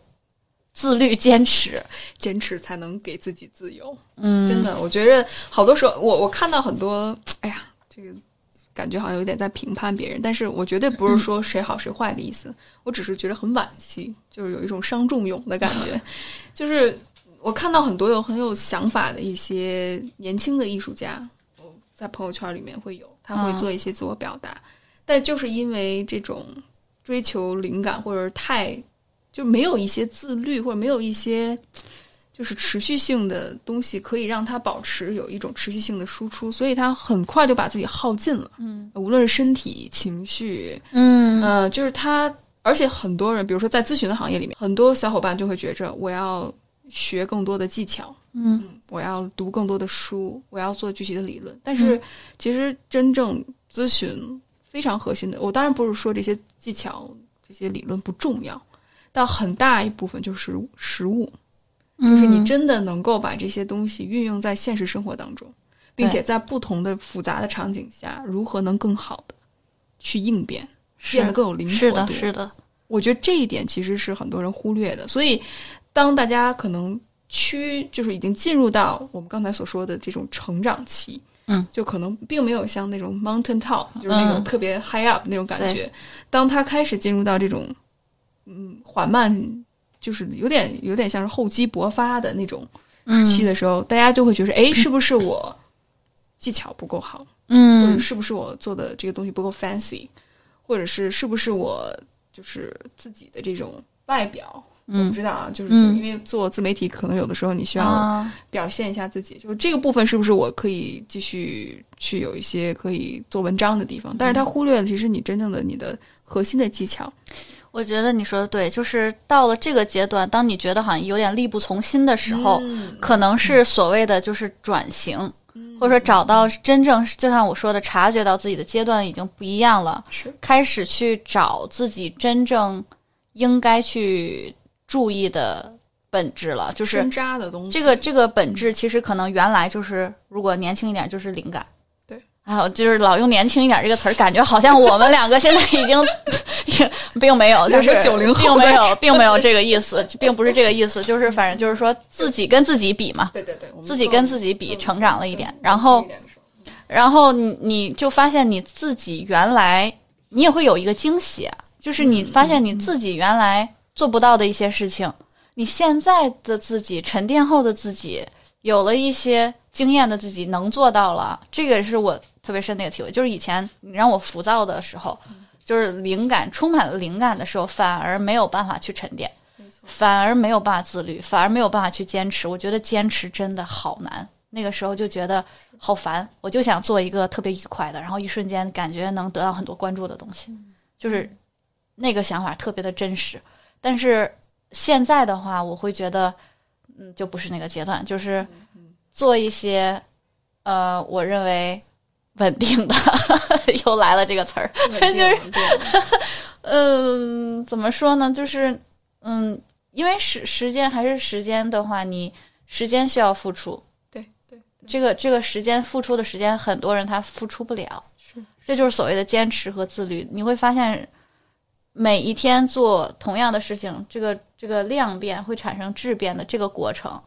自律，坚持。坚持才能给自己自由。嗯，真的，我觉着好多时候，我我看到很多，哎呀，这个感觉好像有点在评判别人，但是我绝对不是说谁好谁坏的意思，我只是觉得很惋惜，就是有一种伤仲永的感觉，就是我看到很多有很有想法的一些年轻的艺术家，我在朋友圈里面会有，他会做一些自我表达，但就是因为这种追求灵感或者是太就没有一些自律，或者没有一些。就是持续性的东西可以让他保持有一种持续性的输出，所以他很快就把自己耗尽了。嗯，无论是身体、情绪，嗯呃，就是他，而且很多人，比如说在咨询的行业里面，很多小伙伴就会觉着我要学更多的技巧，嗯我要读更多的书，我要做具体的理论。但是其实真正咨询非常核心的，我当然不是说这些技巧、这些理论不重要，但很大一部分就是实物。就是你真的能够把这些东西运用在现实生活当中，并且在不同的复杂的场景下，如何能更好的去应变，变得更有灵活度。是的，是的。我觉得这一点其实是很多人忽略的。所以，当大家可能趋就是已经进入到我们刚才所说的这种成长期，嗯，就可能并没有像那种 mountain top，就是那种特别 high up 那种感觉。当他开始进入到这种嗯缓慢。就是有点有点像是厚积薄发的那种期的时候，大家就会觉得，哎，是不是我技巧不够好？嗯，或者是不是我做的这个东西不够 fancy？或者是是不是我就是自己的这种外表？嗯，我不知道啊，就是因为做自媒体，可能有的时候你需要表现一下自己，就是这个部分是不是我可以继续去有一些可以做文章的地方？但是他忽略了，其实你真正的你的核心的技巧。我觉得你说的对，就是到了这个阶段，当你觉得好像有点力不从心的时候，可能是所谓的就是转型，或者说找到真正就像我说的，察觉到自己的阶段已经不一样了，开始去找自己真正应该去注意的本质了，就是深扎的东西。这个这个本质其实可能原来就是如果年轻一点就是灵感。还有就是老用“年轻一点”这个词儿，感觉好像我们两个现在已经，并没有，就是九零后，并没有，并没有这个意思，并不是这个意思，就是反正就是说自己跟自己比嘛，对对对，自己跟自己比，成长了一点，然后，然后你你就发现你自己原来你也会有一个惊喜，就是你发现你自己原来做不到的一些事情，你现在的自己沉淀后的自己有了一些经验的自己能做到了，这个是我。特别深的一个体会，就是以前你让我浮躁的时候，就是灵感充满了灵感的时候，反而没有办法去沉淀，反而没有办法自律，反而没有办法去坚持。我觉得坚持真的好难，那个时候就觉得好烦，我就想做一个特别愉快的，然后一瞬间感觉能得到很多关注的东西，就是那个想法特别的真实。但是现在的话，我会觉得，嗯，就不是那个阶段，就是做一些，呃，我认为。稳定的，又来了这个词儿，就是，嗯，怎么说呢？就是，嗯，因为时时间还是时间的话，你时间需要付出，对对，这个这个时间付出的时间，很多人他付出不了，是，这就是所谓的坚持和自律。你会发现，每一天做同样的事情，这个这个量变会产生质变的这个过程，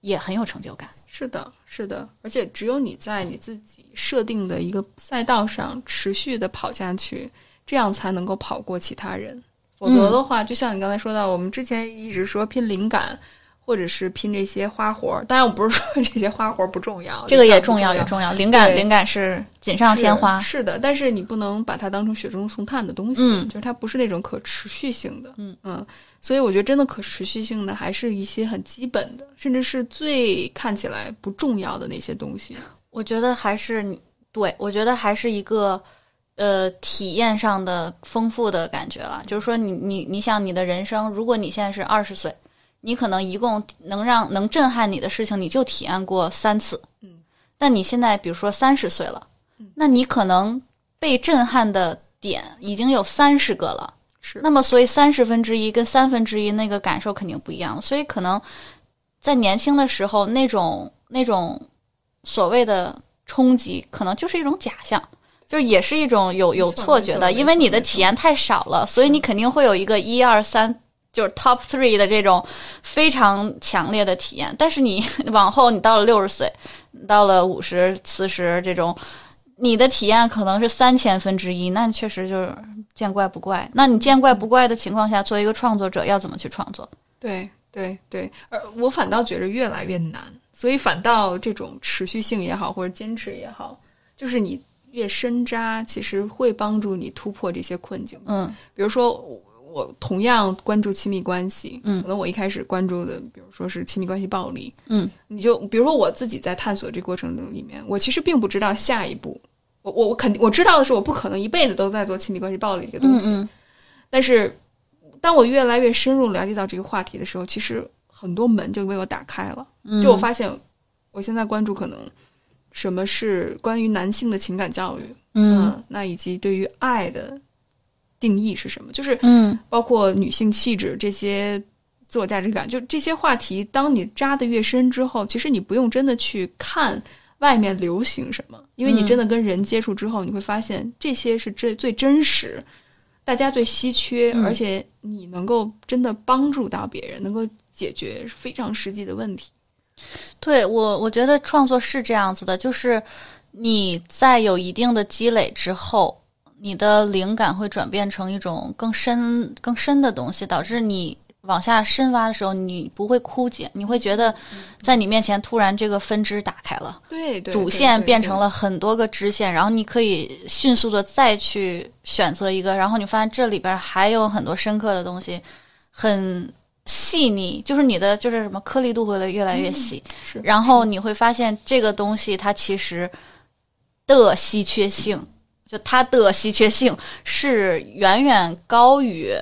也很有成就感。是的，是的，而且只有你在你自己设定的一个赛道上持续的跑下去，这样才能够跑过其他人。否则的话，就像你刚才说到，我们之前一直说拼灵感，或者是拼这些花活儿。当然，我不是说这些花活儿不重要，这个也重要，也重要。灵感，灵感是锦上添花，是的。但是你不能把它当成雪中送炭的东西，嗯，就是它不是那种可持续性的，嗯嗯。所以我觉得，真的可持续性的，还是一些很基本的，甚至是最看起来不重要的那些东西。我觉得还是你对，我觉得还是一个呃体验上的丰富的感觉了。就是说，你你你想，你的人生，如果你现在是二十岁，你可能一共能让能震撼你的事情，你就体验过三次。嗯，但你现在比如说三十岁了，那你可能被震撼的点已经有三十个了。是，那么所以三十分之一跟三分之一那个感受肯定不一样，所以可能在年轻的时候那种那种所谓的冲击，可能就是一种假象，就是也是一种有有错觉的，因为你的体验太少了，所以你肯定会有一个一二三就是 top three 的这种非常强烈的体验，但是你 往后你到了六十岁，到了五十四十这种。你的体验可能是三千分之一，那确实就是见怪不怪。那你见怪不怪的情况下，作为一个创作者，要怎么去创作？对对对，而我反倒觉得越来越难，所以反倒这种持续性也好，或者坚持也好，就是你越深扎，其实会帮助你突破这些困境。嗯比如说，我我同样关注亲密关系，嗯。可能我一开始关注的，比如说是亲密关系暴力，嗯，你就比如说我自己在探索这过程中里面，我其实并不知道下一步，我我我肯定我知道的是，我不可能一辈子都在做亲密关系暴力这个东西，嗯但是当我越来越深入了解到这个话题的时候，其实很多门就为我打开了。嗯，就我发现，我现在关注可能什么是关于男性的情感教育，嗯那以及对于爱的定义是什么，就是嗯包括女性气质这些自我价值感，就这些话题，当你扎得越深之后，其实你不用真的去看外面流行什么，因为你嗯真的跟人接触之后，你会发现这些是最最真实。大家最稀缺，嗯而且你能够真的帮助到别人，能够解决非常实际的问题。对我，我觉得创作是这样子的，就是你在有一定的积累之后，你的灵感会转变成一种更深、更深的东西，导致你往下深挖的时候，你不会枯竭，你会觉得在你面前突然这个分支打开了，对对，主线变成了很多个支线，然后你可以迅速的再去选择一个，然后你发现这里边还有很多深刻的东西，很细腻，就是你的就是什么颗粒度会越来越细，是。然后你会发现这个东西它其实的稀缺性，就它的稀缺性是远远高于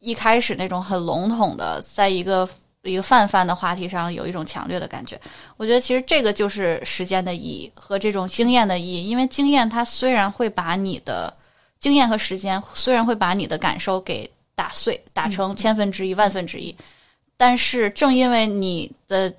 一开始那种很笼统的，在一个一个泛泛的话题上有一种强烈的感觉。我觉得其实这个就是时间的意义和这种经验的意义，因为经验它虽然会把你的经验和时间虽然会把你的感受给打碎，打成千分之一、万分之一，但是正因为你的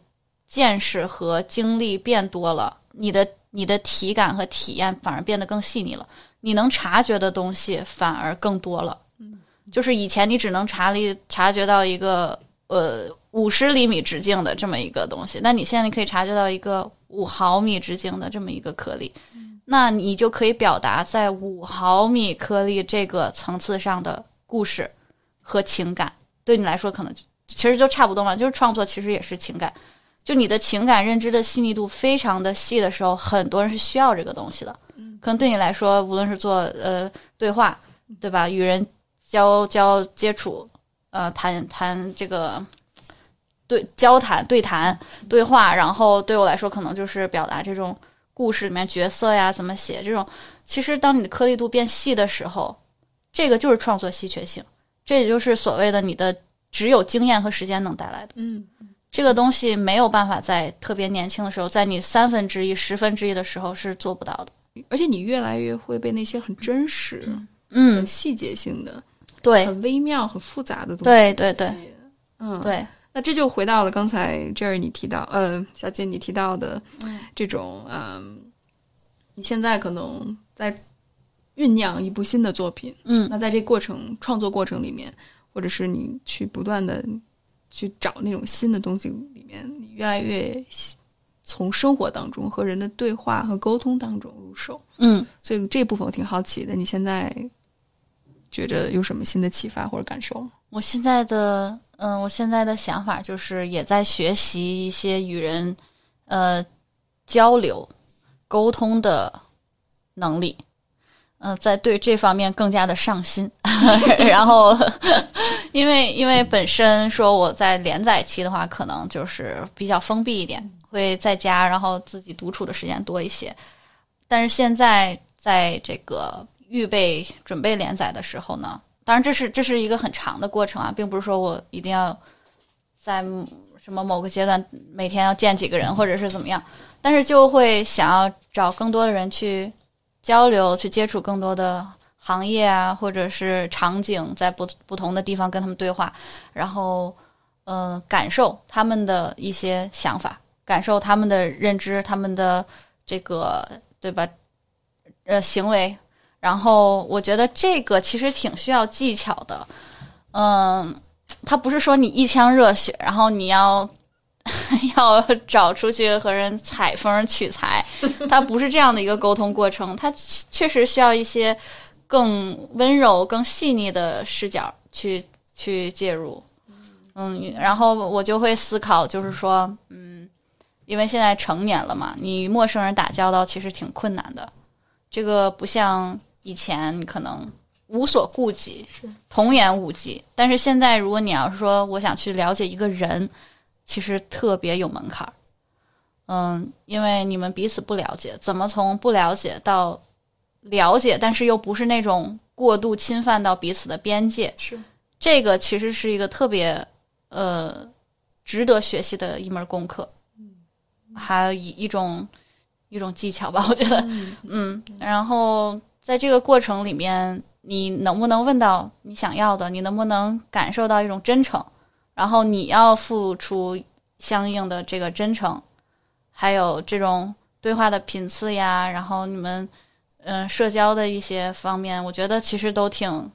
见识和经历变多了，你的你的体感和体验反而变得更细腻了，你能察觉的东西反而更多了。嗯，就是以前你只能察力察觉到一个呃五十厘米直径的这么一个东西，那你现在可以察觉到一个五毫米直径的这么一个颗粒，那你就可以表达在五毫米颗粒这个层次上的故事和情感，对你来说可能其实就差不多嘛，就是创作其实也是情感。就你的情感认知的细腻度非常的细的时候，很多人是需要这个东西的。可能对你来说，无论是做呃对话，对吧？与人交交接触，呃，谈谈这个对交谈、对谈、对话，然后对我来说，可能就是表达这种故事里面角色呀怎么写这种。其实，当你的颗粒度变细的时候，这个就是创作稀缺性，这也就是所谓的你的只有经验和时间能带来的。嗯，这个东西没有办法在特别年轻的时候，在你三分之一、十分之一的时候是做不到的。而且你越来越会被那些很真实、嗯很，细节性的、对，很微妙、很复杂的东西。对对对，嗯，。对，那这就回到了刚才 Jerry 你提到，呃，小姐你提到的这种，嗯，你现在可能在酝酿一部新的作品，嗯那在这过程创作过程里面，或者是你去不断的去找那种新的东西里面，你越来越喜从生活当中和人的对话和沟通当中入手。嗯。所以这部分我挺好奇的，你现在觉着有什么新的启发或者感受吗？我现在的，嗯、我现在的想法就是也在学习一些与人，呃，交流、沟通的能力，呃，在对这方面更加的上心。然后，因为因为本身说我在连载期的话，可能就是比较封闭一点，会在家，然后自己独处的时间多一些。但是现在在这个预备准备连载的时候呢，当然这是这是一个很长的过程啊，并不是说我一定要在什么某个阶段每天要见几个人或者是怎么样，但是就会想要找更多的人去交流，去接触更多的行业啊，或者是场景，在不不同的地方跟他们对话，然后呃感受他们的一些想法，感受他们的认知，他们的这个对吧？呃，行为。然后我觉得这个其实挺需要技巧的，嗯，他不是说你一腔热血，然后你要 要找出去和人采风取材，它不是这样的一个沟通过程，它确实需要一些更温柔、更细腻的视角去去介入。嗯，然后我就会思考，就是说，嗯，因为现在成年了嘛，你与陌生人打交道其实挺困难的，这个不像以前你可能无所顾忌，童言无忌。但是现在，如果你要是说我想去了解一个人，其实特别有门槛儿。嗯，因为你们彼此不了解，怎么从不了解到了解，但是又不是那种过度侵犯到彼此的边界，是。这个其实是一个特别呃值得学习的一门功课，还有一一种一种技巧吧，我觉得，嗯，然后在这个过程里面，你能不能问到你想要的？你能不能感受到一种真诚？然后你要付出相应的这个真诚，还有这种对话的频次呀，然后你们嗯、社交的一些方面，我觉得其实都挺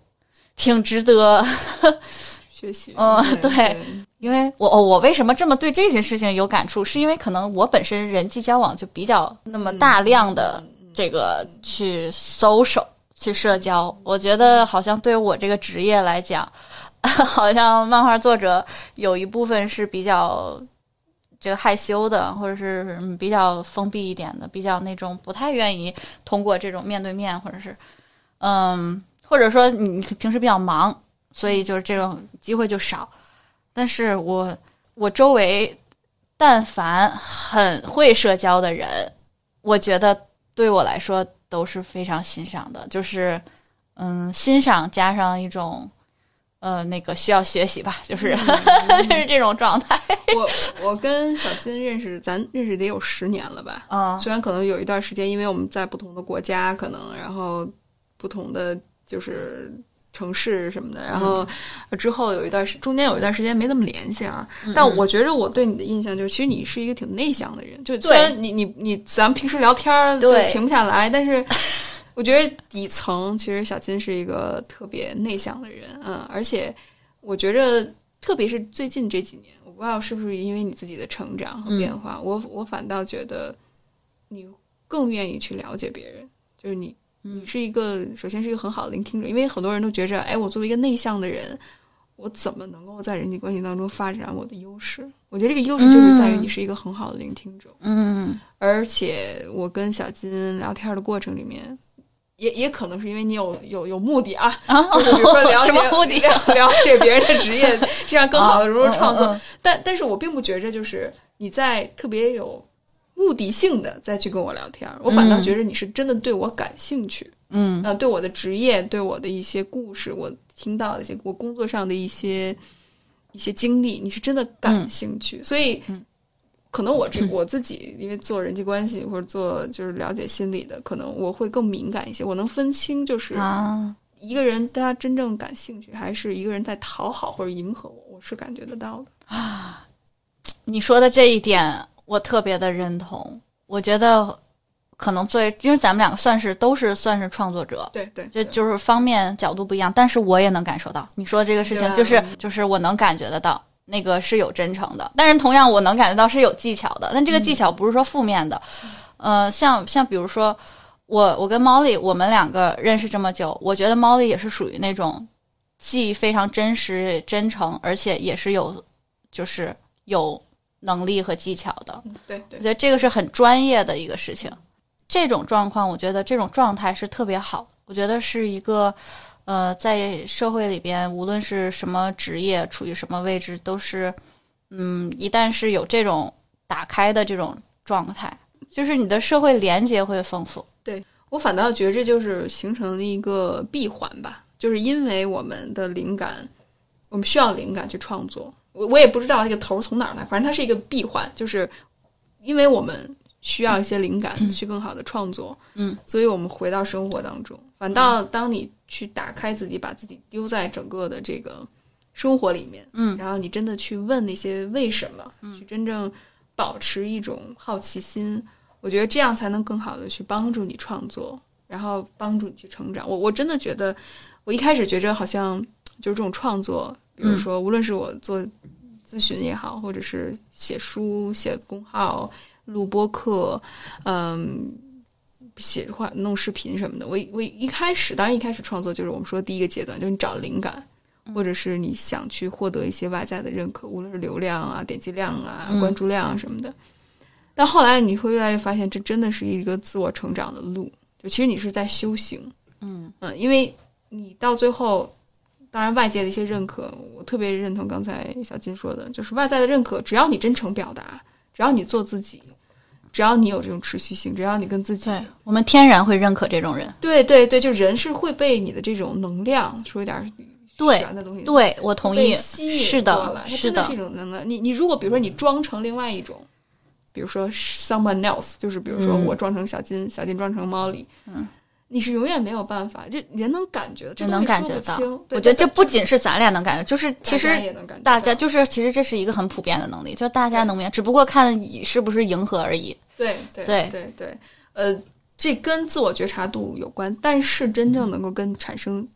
挺值得。学习，嗯 对对因为我哦我为什么这么对这些事情有感触，是因为可能我本身人际交往就比较那么大量的这个去 social 去社交，我觉得好像对我这个职业来讲，好像漫画作者有一部分是比较这个害羞的，或者是嗯比较封闭一点的，比较那种不太愿意通过这种面对面，或者是嗯，或者说你平时比较忙，所以就是这种机会就少。但是我我周围但凡很会社交的人，我觉得对我来说都是非常欣赏的，就是嗯，欣赏加上一种呃那个需要学习吧，就是、就是这种状态。我我跟小金认识，咱认识得有十年了吧？嗯虽然可能有一段时间，因为我们在不同的国家，可能然后不同的就是城市什么的，然后之后有一段时中间有一段时间没怎么联系啊。但我觉着我对你的印象就是，其实你是一个挺内向的人，就虽然你你你咱们平时聊天就停不下来，但是我觉得底层其实小金是一个特别内向的人，嗯，而且我觉着特别是最近这几年，我不知道是不是因为你自己的成长和变化，我我反倒觉得你更愿意去了解别人，就是你你是一个首先是一个很好的聆听者，因为很多人都觉着，哎，我作为一个内向的人。我怎么能够在人际关系当中发展我的优势？我觉得这个优势就是在于你是一个很好的聆听者，嗯而且我跟小金聊天的过程里面，也也可能是因为你有有有目的啊，啊，就是比如说 了解目的？了解别人的职业，这样更好的融入创作。嗯嗯但但是我并不觉着就是你在特别有目的性的再去跟我聊天儿，我反倒觉得你是真的对我感兴趣，嗯啊、对我的职业，对我的一些故事，我听到的一些我工作上的一些一些经历，你是真的感兴趣，所以。嗯可能我这我自己，因为做人际关系或者做就是了解心理的，可能我会更敏感一些。我能分清，就是啊，一个人他真正感兴趣，还是一个人在讨好或者迎合我，我是感觉得到的啊。你说的这一点，我特别的认同。我觉得可能最，因为咱们两个算是都是算是创作者，对对，就就是方面角度不一样，但是我也能感受到你说这个事情，就是就是我能感觉得到那个是有真诚的，但是同样我能感觉到是有技巧的，但这个技巧不是说负面的，呃，像像比如说我我跟 Molly 我们两个认识这么久，我觉得 Molly 也是属于那种既非常真实真诚，而且也是有就是有能力和技巧的，对对我觉得这个是很专业的一个事情。这种状况，我觉得这种状态是特别好。我觉得是一个，呃，在社会里边，无论是什么职业，处于什么位置，都是，嗯，一旦是有这种打开的这种状态，就是你的社会连接会丰富。对我反倒觉得这就是形成了一个闭环吧，就是因为我们的灵感，我们需要灵感去创作。我我也不知道这个头儿从哪儿来，反正它是一个闭环，就是因为我们需要一些灵感去更好的创作，嗯，所以我们回到生活当中。反倒当你去打开自己，把自己丢在整个的这个生活里面，嗯然后你真的去问那些为什么，去真正保持一种好奇心，我觉得这样才能更好的去帮助你创作，然后帮助你去成长。我我真的觉得，我一开始觉着好像就是这种创作，比如说，无论是我做咨询也好，或者是写书、写公号、录播课，嗯，写话、弄视频什么的。我我一开始，当然一开始创作就是我们说第一个阶段，就是你找灵感，或者是你想去获得一些外在的认可，无论是流量啊、点击量啊、关注量啊什么的。但后来你会越来越发现，这真的是一个自我成长的路。就其实你是在修行，嗯嗯，因为你到最后，当然外界的一些认可，我特别认同刚才小金说的，就是外在的认可，只要你真诚表达，只要你做自己，只要你有这种持续性，只要你跟自己，对我们天然会认可这种人。对对对，就人是会被你的这种能量，说一点对的东西，对我同意，是的是的真的是一种能量。你你如果比如说你装成另外一种，比如说 someone else，就是比如说嗯我装成小金，小金装成猫里，嗯，你是永远没有办法，这人能感觉，这人能感觉到我觉得这不仅是咱俩能感觉，就是其实大家就是其实这是一个很普遍的能力，就是大家能明白，只不过看你是不是迎合而已。对对对对对，呃，这跟自我觉察度有关，但是真正能够跟产生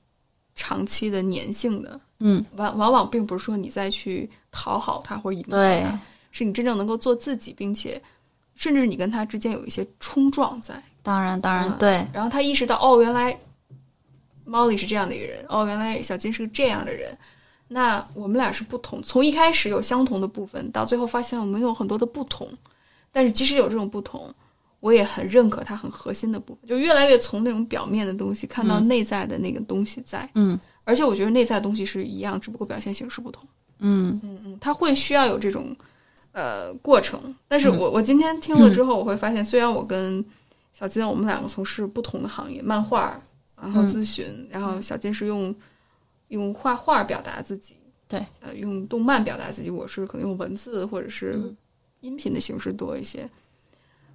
长期的粘性的，嗯，往往往并不是说你再去讨好他或者迎合他，是你真正能够做自己，并且甚至你跟他之间有一些冲撞在，当然当然嗯对，然后他意识到哦，原来 Molly 是这样的一个人，哦，原来小金是个这样的人。那我们俩是不同，从一开始有相同的部分，到最后发现我们有很多的不同。但是即使有这种不同，我也很认可他很核心的部分，就越来越从那种表面的东西看到嗯内在的那个东西在。嗯而且我觉得内在的东西是一样，只不过表现形式不同。嗯嗯嗯，它会需要有这种呃过程。但嗯是我、我今天听了之后，我会发现，虽然我跟小金我们两个从事不同的行业，漫画，然后嗯。咨询，然后小金是用用画画表达自己，对，呃，用动漫表达自己，我是可能用文字或者是嗯。音频的形式多一些。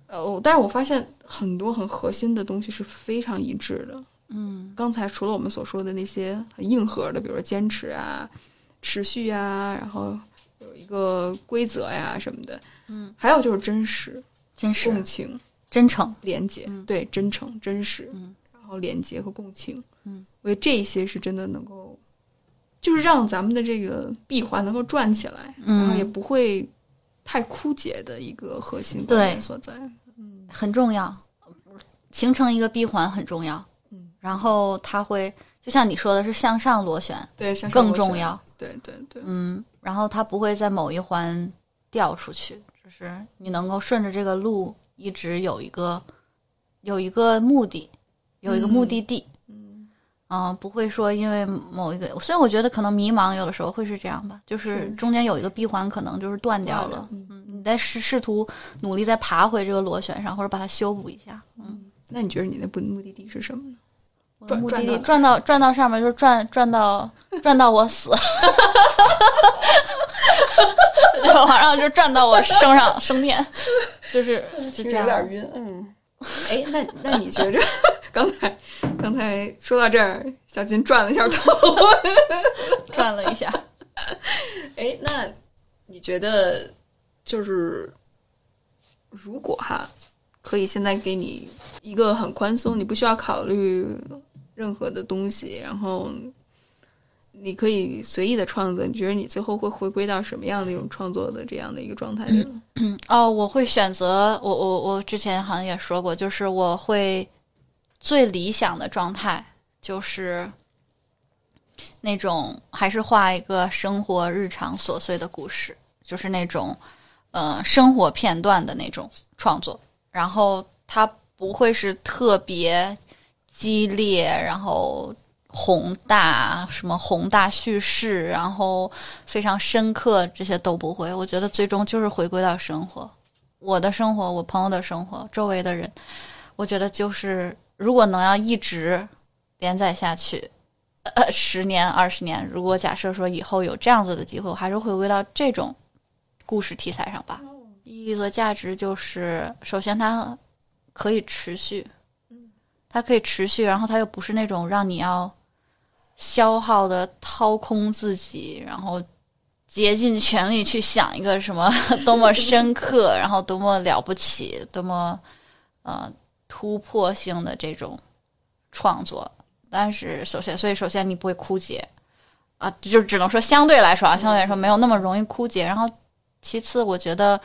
呃，我但是我发现很多很核心的东西是非常一致的。嗯。刚才除了我们所说的那些很硬核的，比如说坚持啊、持续啊，然后有一个规则呀什么的，嗯，还有就是真实、真实。共情、真诚。廉洁，嗯对，真诚、真实，嗯，然后廉洁和共情，嗯，我觉得这些是真的能够，就是让咱们的这个闭环能够转起来，然后也嗯，不会太枯竭的一个核心对观点所在。很重要，形成一个闭环很重要。嗯，然后它会就像你说的是向上螺旋对，像更重。要。对对对，嗯，然后它不会在某一环掉出去，就是你能够顺着这个路一直有一个有一个目的，有一个目的地。嗯，嗯、不会说因为某一个，虽然我觉得可能迷茫有的时候会是这样吧，就是是。中间有一个闭环可能就是断掉了，嗯。嗯，你在试试图努力再爬回这个螺旋上，或者把它修补一下。嗯，那你觉得你的目目的地是什么呢？我的目的地转转到转到转到上面就是转转到转到我死，然后就转到我升上升天，就是 就这样。晕，嗯。哎，那那你觉着刚才刚才说到这儿，小金转了一下头。转了一下，哎，那你觉得就是如果哈，可以现在给你一个很宽松，你不需要考虑任何的东西，然后你可以随意的创作，你觉得你最后会回归到什么样的一种创作的这样的一个状态？哦，我会选择我我我之前好像也说过，就是我会最理想的状态就是那种还是画一个生活日常琐碎的故事，就是那种呃生活片段的那种创作，然后它不会是特别激烈，然后。宏大什么宏大叙事，然后非常深刻，这些都不会。我觉得最终就是回归到生活，我的生活，我朋友的生活，周围的人。我觉得就是，如果能要一直连载下去，呃，十年、二十年，如果假设说以后有这样子的机会，我还是回归到这种故事题材上吧。意义和价值就是，首先它可以持续，它可以持续，然后它又不是那种让你要消耗的掏空自己，然后竭尽全力去想一个什么 多么深刻，然后多么了不起，多么呃突破性的这种创作。但是首先，所以首先你不会枯竭，啊，就只能说相对来说啊，相对来说没有那么容易枯竭。然后，其次，我觉得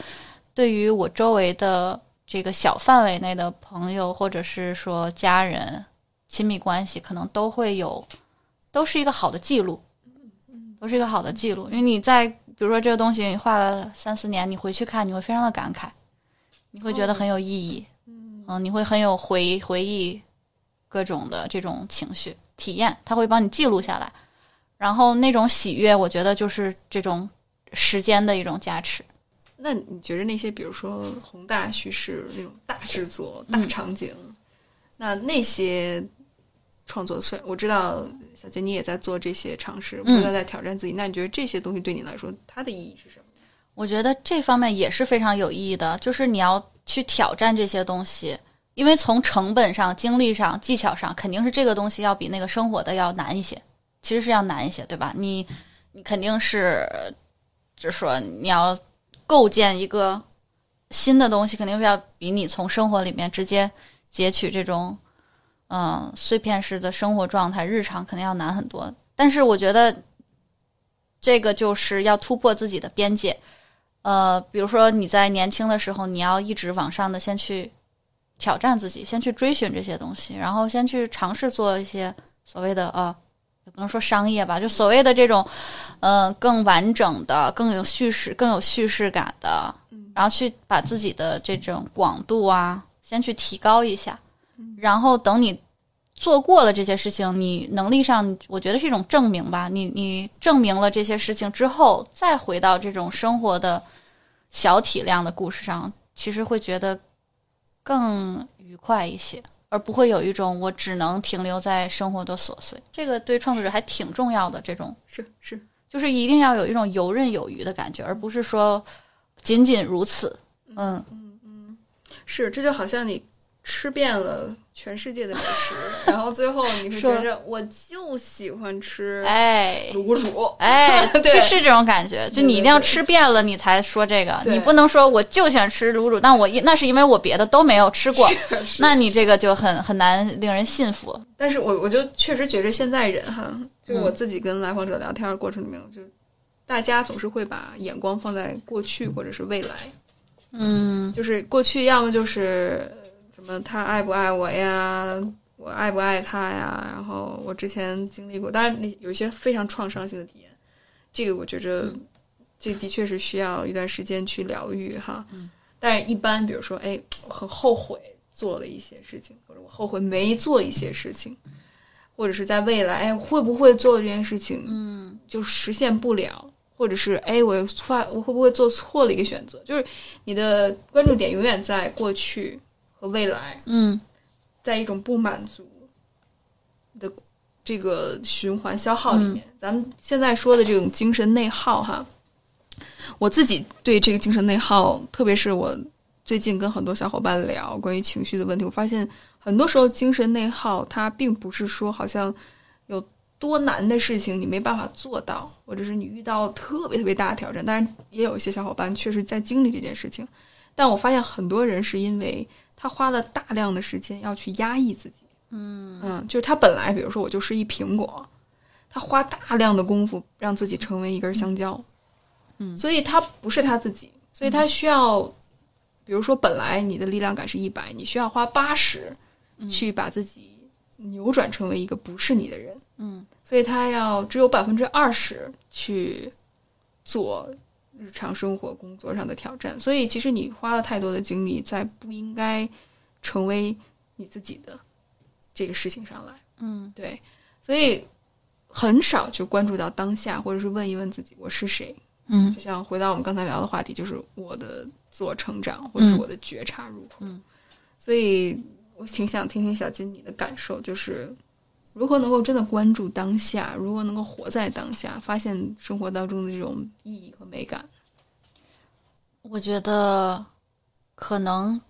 对于我周围的这个小范围内的朋友，或者是说家人、亲密关系，可能都会有，都是一个好的记录，都是一个好的记录。因为你在比如说这个东西你画了三四年，你回去看，你会非常的感慨，你会觉得很有意义，嗯，你会很有回回忆各种的这种情绪体验，它会帮你记录下来。然后那种喜悦，我觉得就是这种时间的一种加持。那你觉得那些，比如说宏大叙事那种大制作、大场景，那那些创作，虽然我知道小杰你也在做这些尝试，不断在挑战自己，那你觉得这些东西对你来说，它的意义是什么？我觉得这方面也是非常有意义的，就是你要去挑战这些东西，因为从成本上、精力上、技巧上，肯定是这个东西要比那个生活的要难一些。其实是要难一些，对吧？你你肯定是，就是说你要构建一个新的东西，肯定是要比你从生活里面直接截取这种嗯碎片式的生活状态、日常，肯定要难很多。但是我觉得这个就是要突破自己的边界。呃，比如说你在年轻的时候，你要一直往上的先去挑战自己，先去追寻这些东西，然后先去尝试做一些所谓的啊。也不能说商业吧，就所谓的这种，嗯，更完整的、更有叙事、更有叙事感的，然后去把自己的这种广度啊，先去提高一下，然后等你做过了这些事情，你能力上，我觉得是一种证明吧。你你证明了这些事情之后，再回到这种生活的小体量的故事上，其实会觉得更愉快一些。而不会有一种我只能停留在生活的琐碎，这个对创作者还挺重要的。这种是是，就是一定要有一种游刃有余的感觉，而不是说仅仅如此。嗯嗯嗯，是，这就好像你吃遍了。全世界的美食，然后最后你会觉着我就喜欢吃哎卤煮哎，对，是这种感觉。就你一定要吃遍了，你才说这个。你不能说我就想吃卤煮，但我那是因为我别的都没有吃过，那你这个就很很难令人信服。但是我我就确实觉着现在人哈，就我自己跟来访者聊天的过程里面，就大家总是会把眼光放在过去或者是未来，嗯，就是过去要么就是。什么？他爱不爱我呀？我爱不爱他呀？然后我之前经历过，当然有一些非常创伤性的体验，这个我觉着这的确是需要一段时间去疗愈哈。但是，一般比如说，哎，我很后悔做了一些事情，或者我后悔没做一些事情，或者是在未来，哎，会不会做这件事情，嗯，就实现不了，或者是哎，我发我会不会做错了一个选择？就是你的关注点永远在过去。和未来，嗯，在一种不满足的这个循环消耗里面，咱们现在说的这种精神内耗，哈，我自己对这个精神内耗，特别是我最近跟很多小伙伴聊关于情绪的问题，我发现很多时候精神内耗，它并不是说好像有多难的事情你没办法做到，或者是你遇到特别特别大的挑战，当然也有一些小伙伴确实在经历这件事情，但我发现很多人是因为。他花了大量的时间要去压抑自己，嗯。嗯，就是他本来，比如说我就是一苹果，他花大量的功夫让自己成为一根香蕉，嗯，所以他不是他自己，所以他需要，比如说本来你的力量感是一百，你需要花八十去把自己扭转成为一个不是你的人，嗯，所以他要只有百分之二十去做。日常生活、工作上的挑战，所以其实你花了太多的精力在不应该成为你自己的这个事情上来。嗯，对，所以很少去关注到当下，或者是问一问自己我是谁。嗯，就像回到我们刚才聊的话题，就是我的自我成长，或者是我的觉察如何。嗯，所以我挺想听听小金你的感受，就是。如何能够真的关注当下？如何能够活在当下，发现生活当中的这种意义和美感？我觉得，可能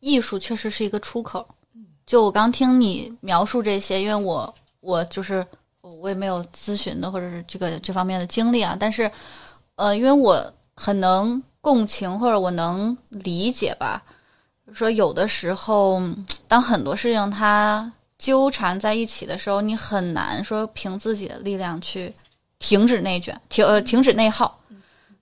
艺术确实是一个出口。就我刚听你描述这些，因为我我就是我也没有咨询的或者是这个这方面的经历啊。但是，呃，因为我很能共情或者我能理解吧。说有的时候，当很多事情它。纠缠在一起的时候，你很难说凭自己的力量去停止内卷，停呃停止内耗，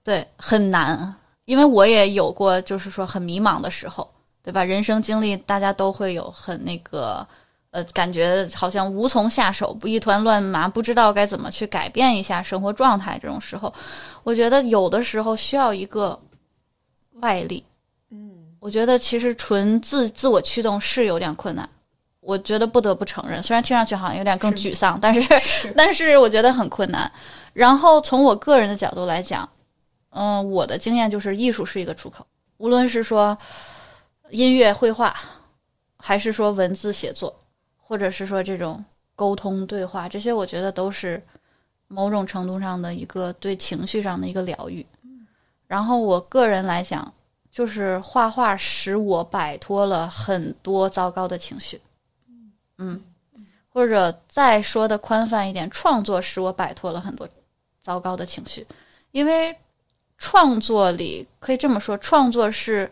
对，很难，因为我也有过就是说很迷茫的时候，对吧？人生经历大家都会有很那个呃感觉好像无从下手，不一团乱麻，不知道该怎么去改变一下生活状态。这种时候，我觉得有的时候需要一个外力。嗯，我觉得其实纯自自我驱动是有点困难，我觉得不得不承认，虽然听上去好像有点更沮丧，但是但是我觉得很困难。然后从我个人的角度来讲，嗯、我的经验就是艺术是一个出口，无论是说音乐、绘画，还是说文字写作，或者是说这种沟通对话，这些我觉得都是某种程度上的一个对情绪上的一个疗愈。然后我个人来讲，就是画画使我摆脱了很多糟糕的情绪，嗯，或者再说的宽泛一点，创作使我摆脱了很多糟糕的情绪，因为创作里可以这么说，创作是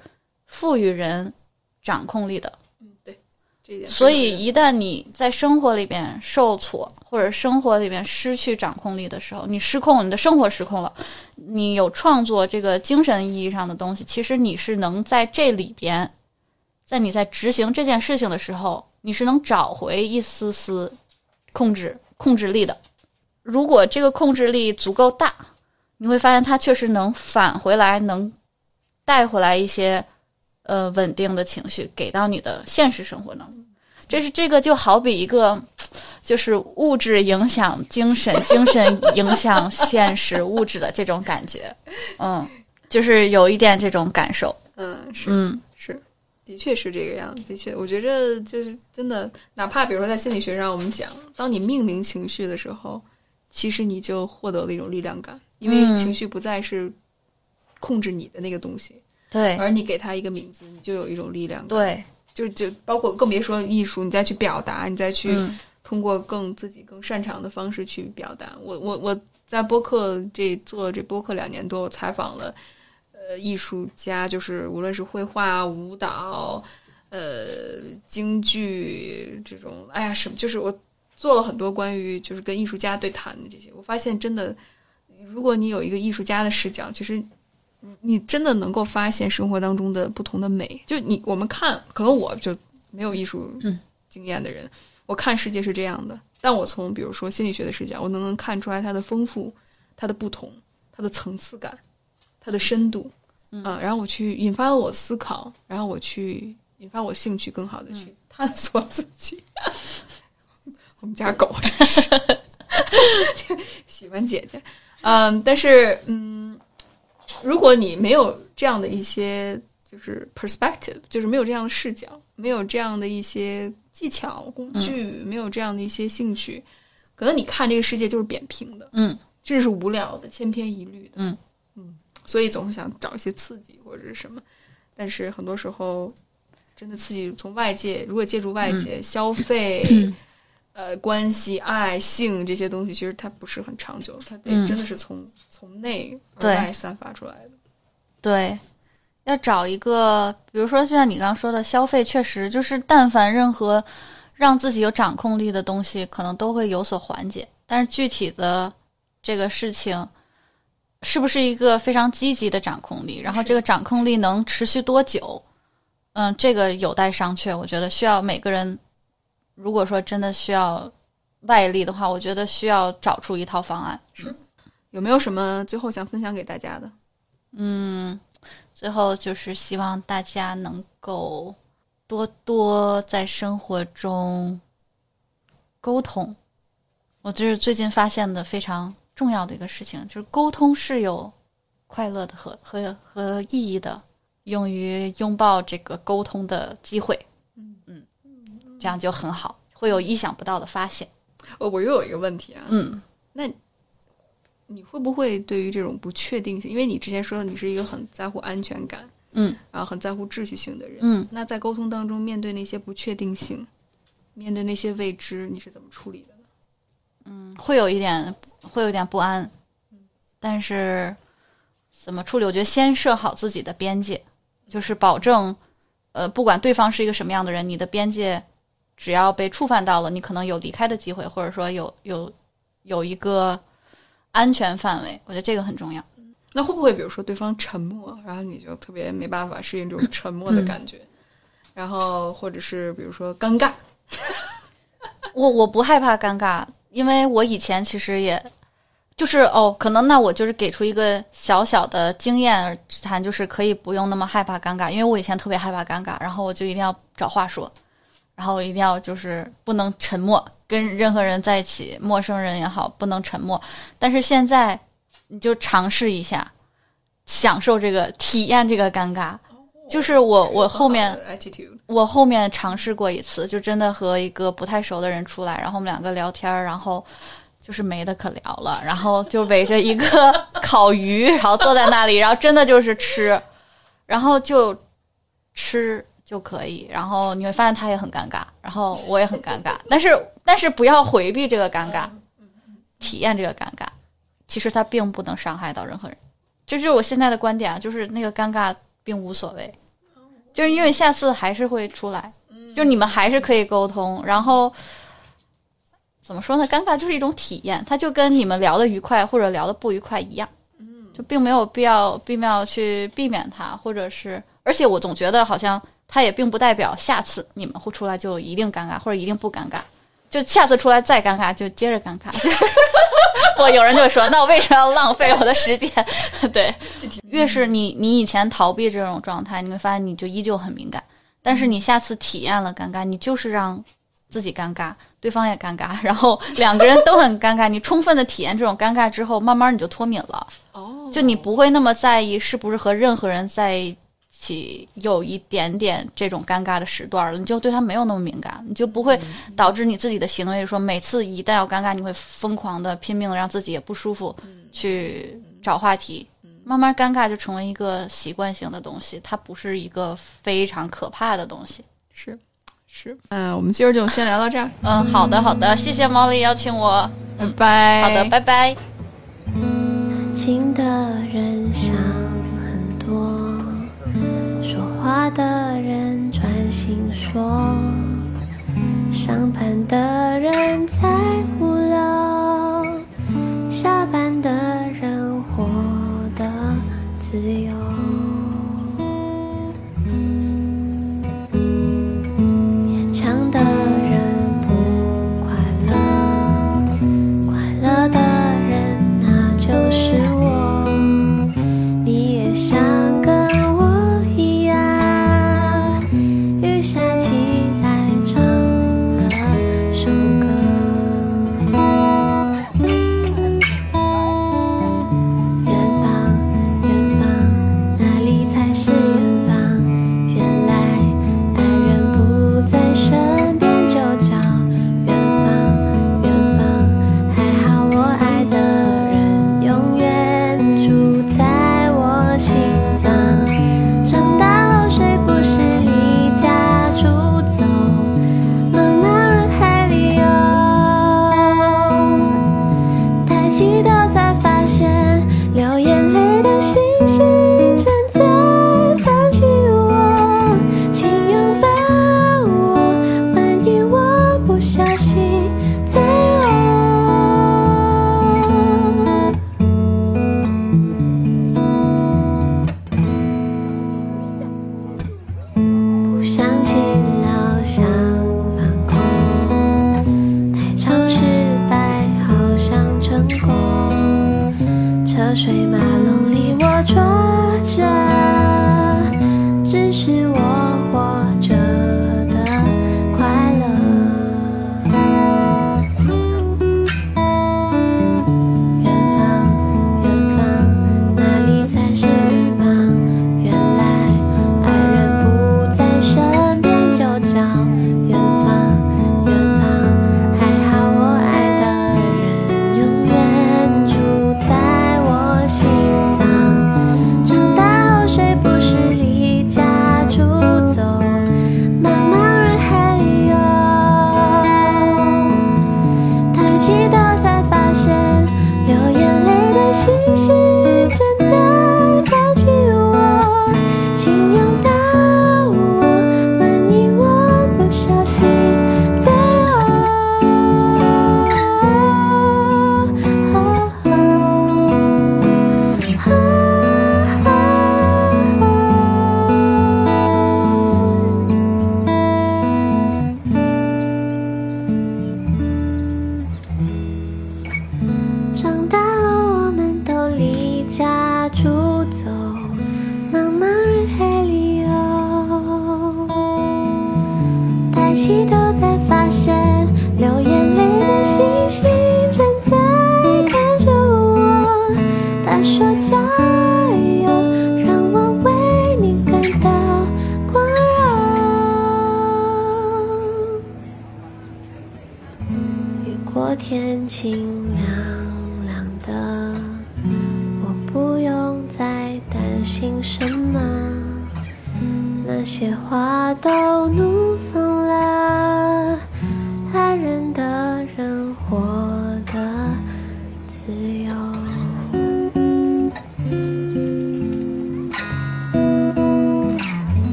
赋予人掌控力的，嗯，对这一点所。以一旦你在生活里边受挫，或者生活里边失去掌控力的时候，你失控，你的生活失控了，你有创作这个精神意义上的东西，其实你是能在这里边，在你在执行这件事情的时候，你是能找回一丝丝控制控制力的。如果这个控制力足够大，你会发现它确实能返回来，能带回来一些呃稳定的情绪给到你的现实生活中。这是这个就好比一个，就是物质影响精神，精神影响现实物质的这种感觉，嗯，就是有一点这种感受，嗯，是嗯是，的确是这个样子。的确，我觉着就是真的，哪怕比如说在心理学上，我们讲，当你命名情绪的时候，其实你就获得了一种力量感，因为嗯情绪不再是控制你的那个东西，对而你给它一个名字，你就有一种力量感。，对，就就包括更别说艺术，你再去表达，你再去嗯通过更自己更擅长的方式去表达。我我我在播客这做这播客两年多，我采访了呃艺术家，就是无论是绘画、舞蹈、呃京剧这种，哎呀什么，就是我做了很多关于就是跟艺术家对谈的这些，我发现真的，如果你有一个艺术家的视角，其实。你真的能够发现生活当中的不同的美，就你我们看，可能我就没有艺术嗯经验的人，我看世界是这样的，但我从比如说心理学的视角，我能能看出来它的丰富、它的不同、它的层次感、它的深度，嗯啊，然后我去引发了我思考，然后我去引发我兴趣，更好的去探索自己。我们家狗真是。喜欢姐姐，嗯，但是嗯，如果你没有这样的一些就是 perspective，就是没有这样的视角，没有这样的一些技巧工具，没有这样的一些兴趣，可能你看这个世界就是扁平的，嗯，这是无聊的、千篇一律的，嗯。嗯，所以总是想找一些刺激或者是什么，但是很多时候真的刺激从外界，如果借助外界、消费。嗯呃，关系、爱、性这些东西，其实它不是很长久，它得嗯真的是从、从内而外散发出来的。对，要找一个，比如说，就像你刚刚说的，消费确实就是，但凡任何让自己有掌控力的东西，可能都会有所缓解。但是具体的这个事情，是不是一个非常积极的掌控力？然后这个掌控力能持续多久？嗯，这个有待商榷。我觉得需要每个人，如果说真的需要外力的话，我觉得需要找出一套方案。是有没有什么最后想分享给大家的？嗯，最后就是希望大家能够多多在生活中沟通。我这是最近发现的非常重要的一个事情，就是沟通是有快乐的和和和意义的，用于拥抱这个沟通的机会。嗯这样就很好，会有意想不到的发现。哦，我又有一个问题啊，嗯那你会不会对于这种不确定性，因为你之前说你是一个很在乎安全感，嗯然后很在乎秩序性的人，嗯，那在沟通当中，面对那些不确定性，面对那些未知，你是怎么处理的呢？嗯会有一点会有一点不安，但是怎么处理？我觉得先设好自己的边界，就是保证，呃，不管对方是一个什么样的人，你的边界只要被触犯到了，你可能有离开的机会，或者说有有有一个安全范围，我觉得这个很重要。那会不会比如说对方沉默，然后你就特别没办法适应这种沉默的感觉？然后或者是比如说尴尬，我我不害怕尴尬，因为我以前其实也，就是哦，可能那我就是给出一个小小的经验之谈，就是可以不用那么害怕尴尬，因为我以前特别害怕尴尬，然后我就一定要找话说，然后一定要就是不能沉默，跟任何人在一起，陌生人也好，不能沉默。但是现在你就尝试一下，享受这个体验这个尴尬。就是我我后面我后面尝试过一次，就真的和一个不太熟的人出来，然后我们两个聊天儿，然后就是没得可聊了，然后就围着一个 烤鱼，然后坐在那里，然后真的就是吃，然后就吃就可以，然后你会发现他也很尴尬，然后我也很尴尬，但是但是不要回避这个尴尬，体验这个尴尬，其实它并不能伤害到任何人，这就是我现在的观点啊，就是那个尴尬并无所谓。就是因为下次还是会出来，就是你们还是可以沟通，然后怎么说呢？尴尬就是一种体验，它就跟你们聊的愉快或者聊的不愉快一样，就并没有必要必要去避免它，或者是，而且我总觉得好像它也并不代表下次你们会出来就一定尴尬或者一定不尴尬，就下次出来再尴尬就接着尴尬。我有人就说，那我为什么要浪费我的时间？对，越是你你以前逃避这种状态，你会发现你就依旧很敏感。但是你下次体验了尴尬，你就是让自己尴尬，对方也尴尬，然后两个人都很尴尬。你充分的体验这种尴尬之后，慢慢你就脱敏了。哦，就你不会那么在意是不是和任何人在一起有一点点这种尴尬的时段了，你就对他没有那么敏感，你就不会导致你自己的行为说每次一旦要尴尬，你会疯狂的拼命的让自己也不舒服，去找话题。慢慢尴尬就成为一个习惯性的东西，它不是一个非常可怕的东西。是是，嗯，我们今儿就先聊到这儿，嗯，好的好的，谢谢毛利邀请我，拜拜。好的，拜拜。话的人专心说，上班的人在无聊，下班的人活得自由。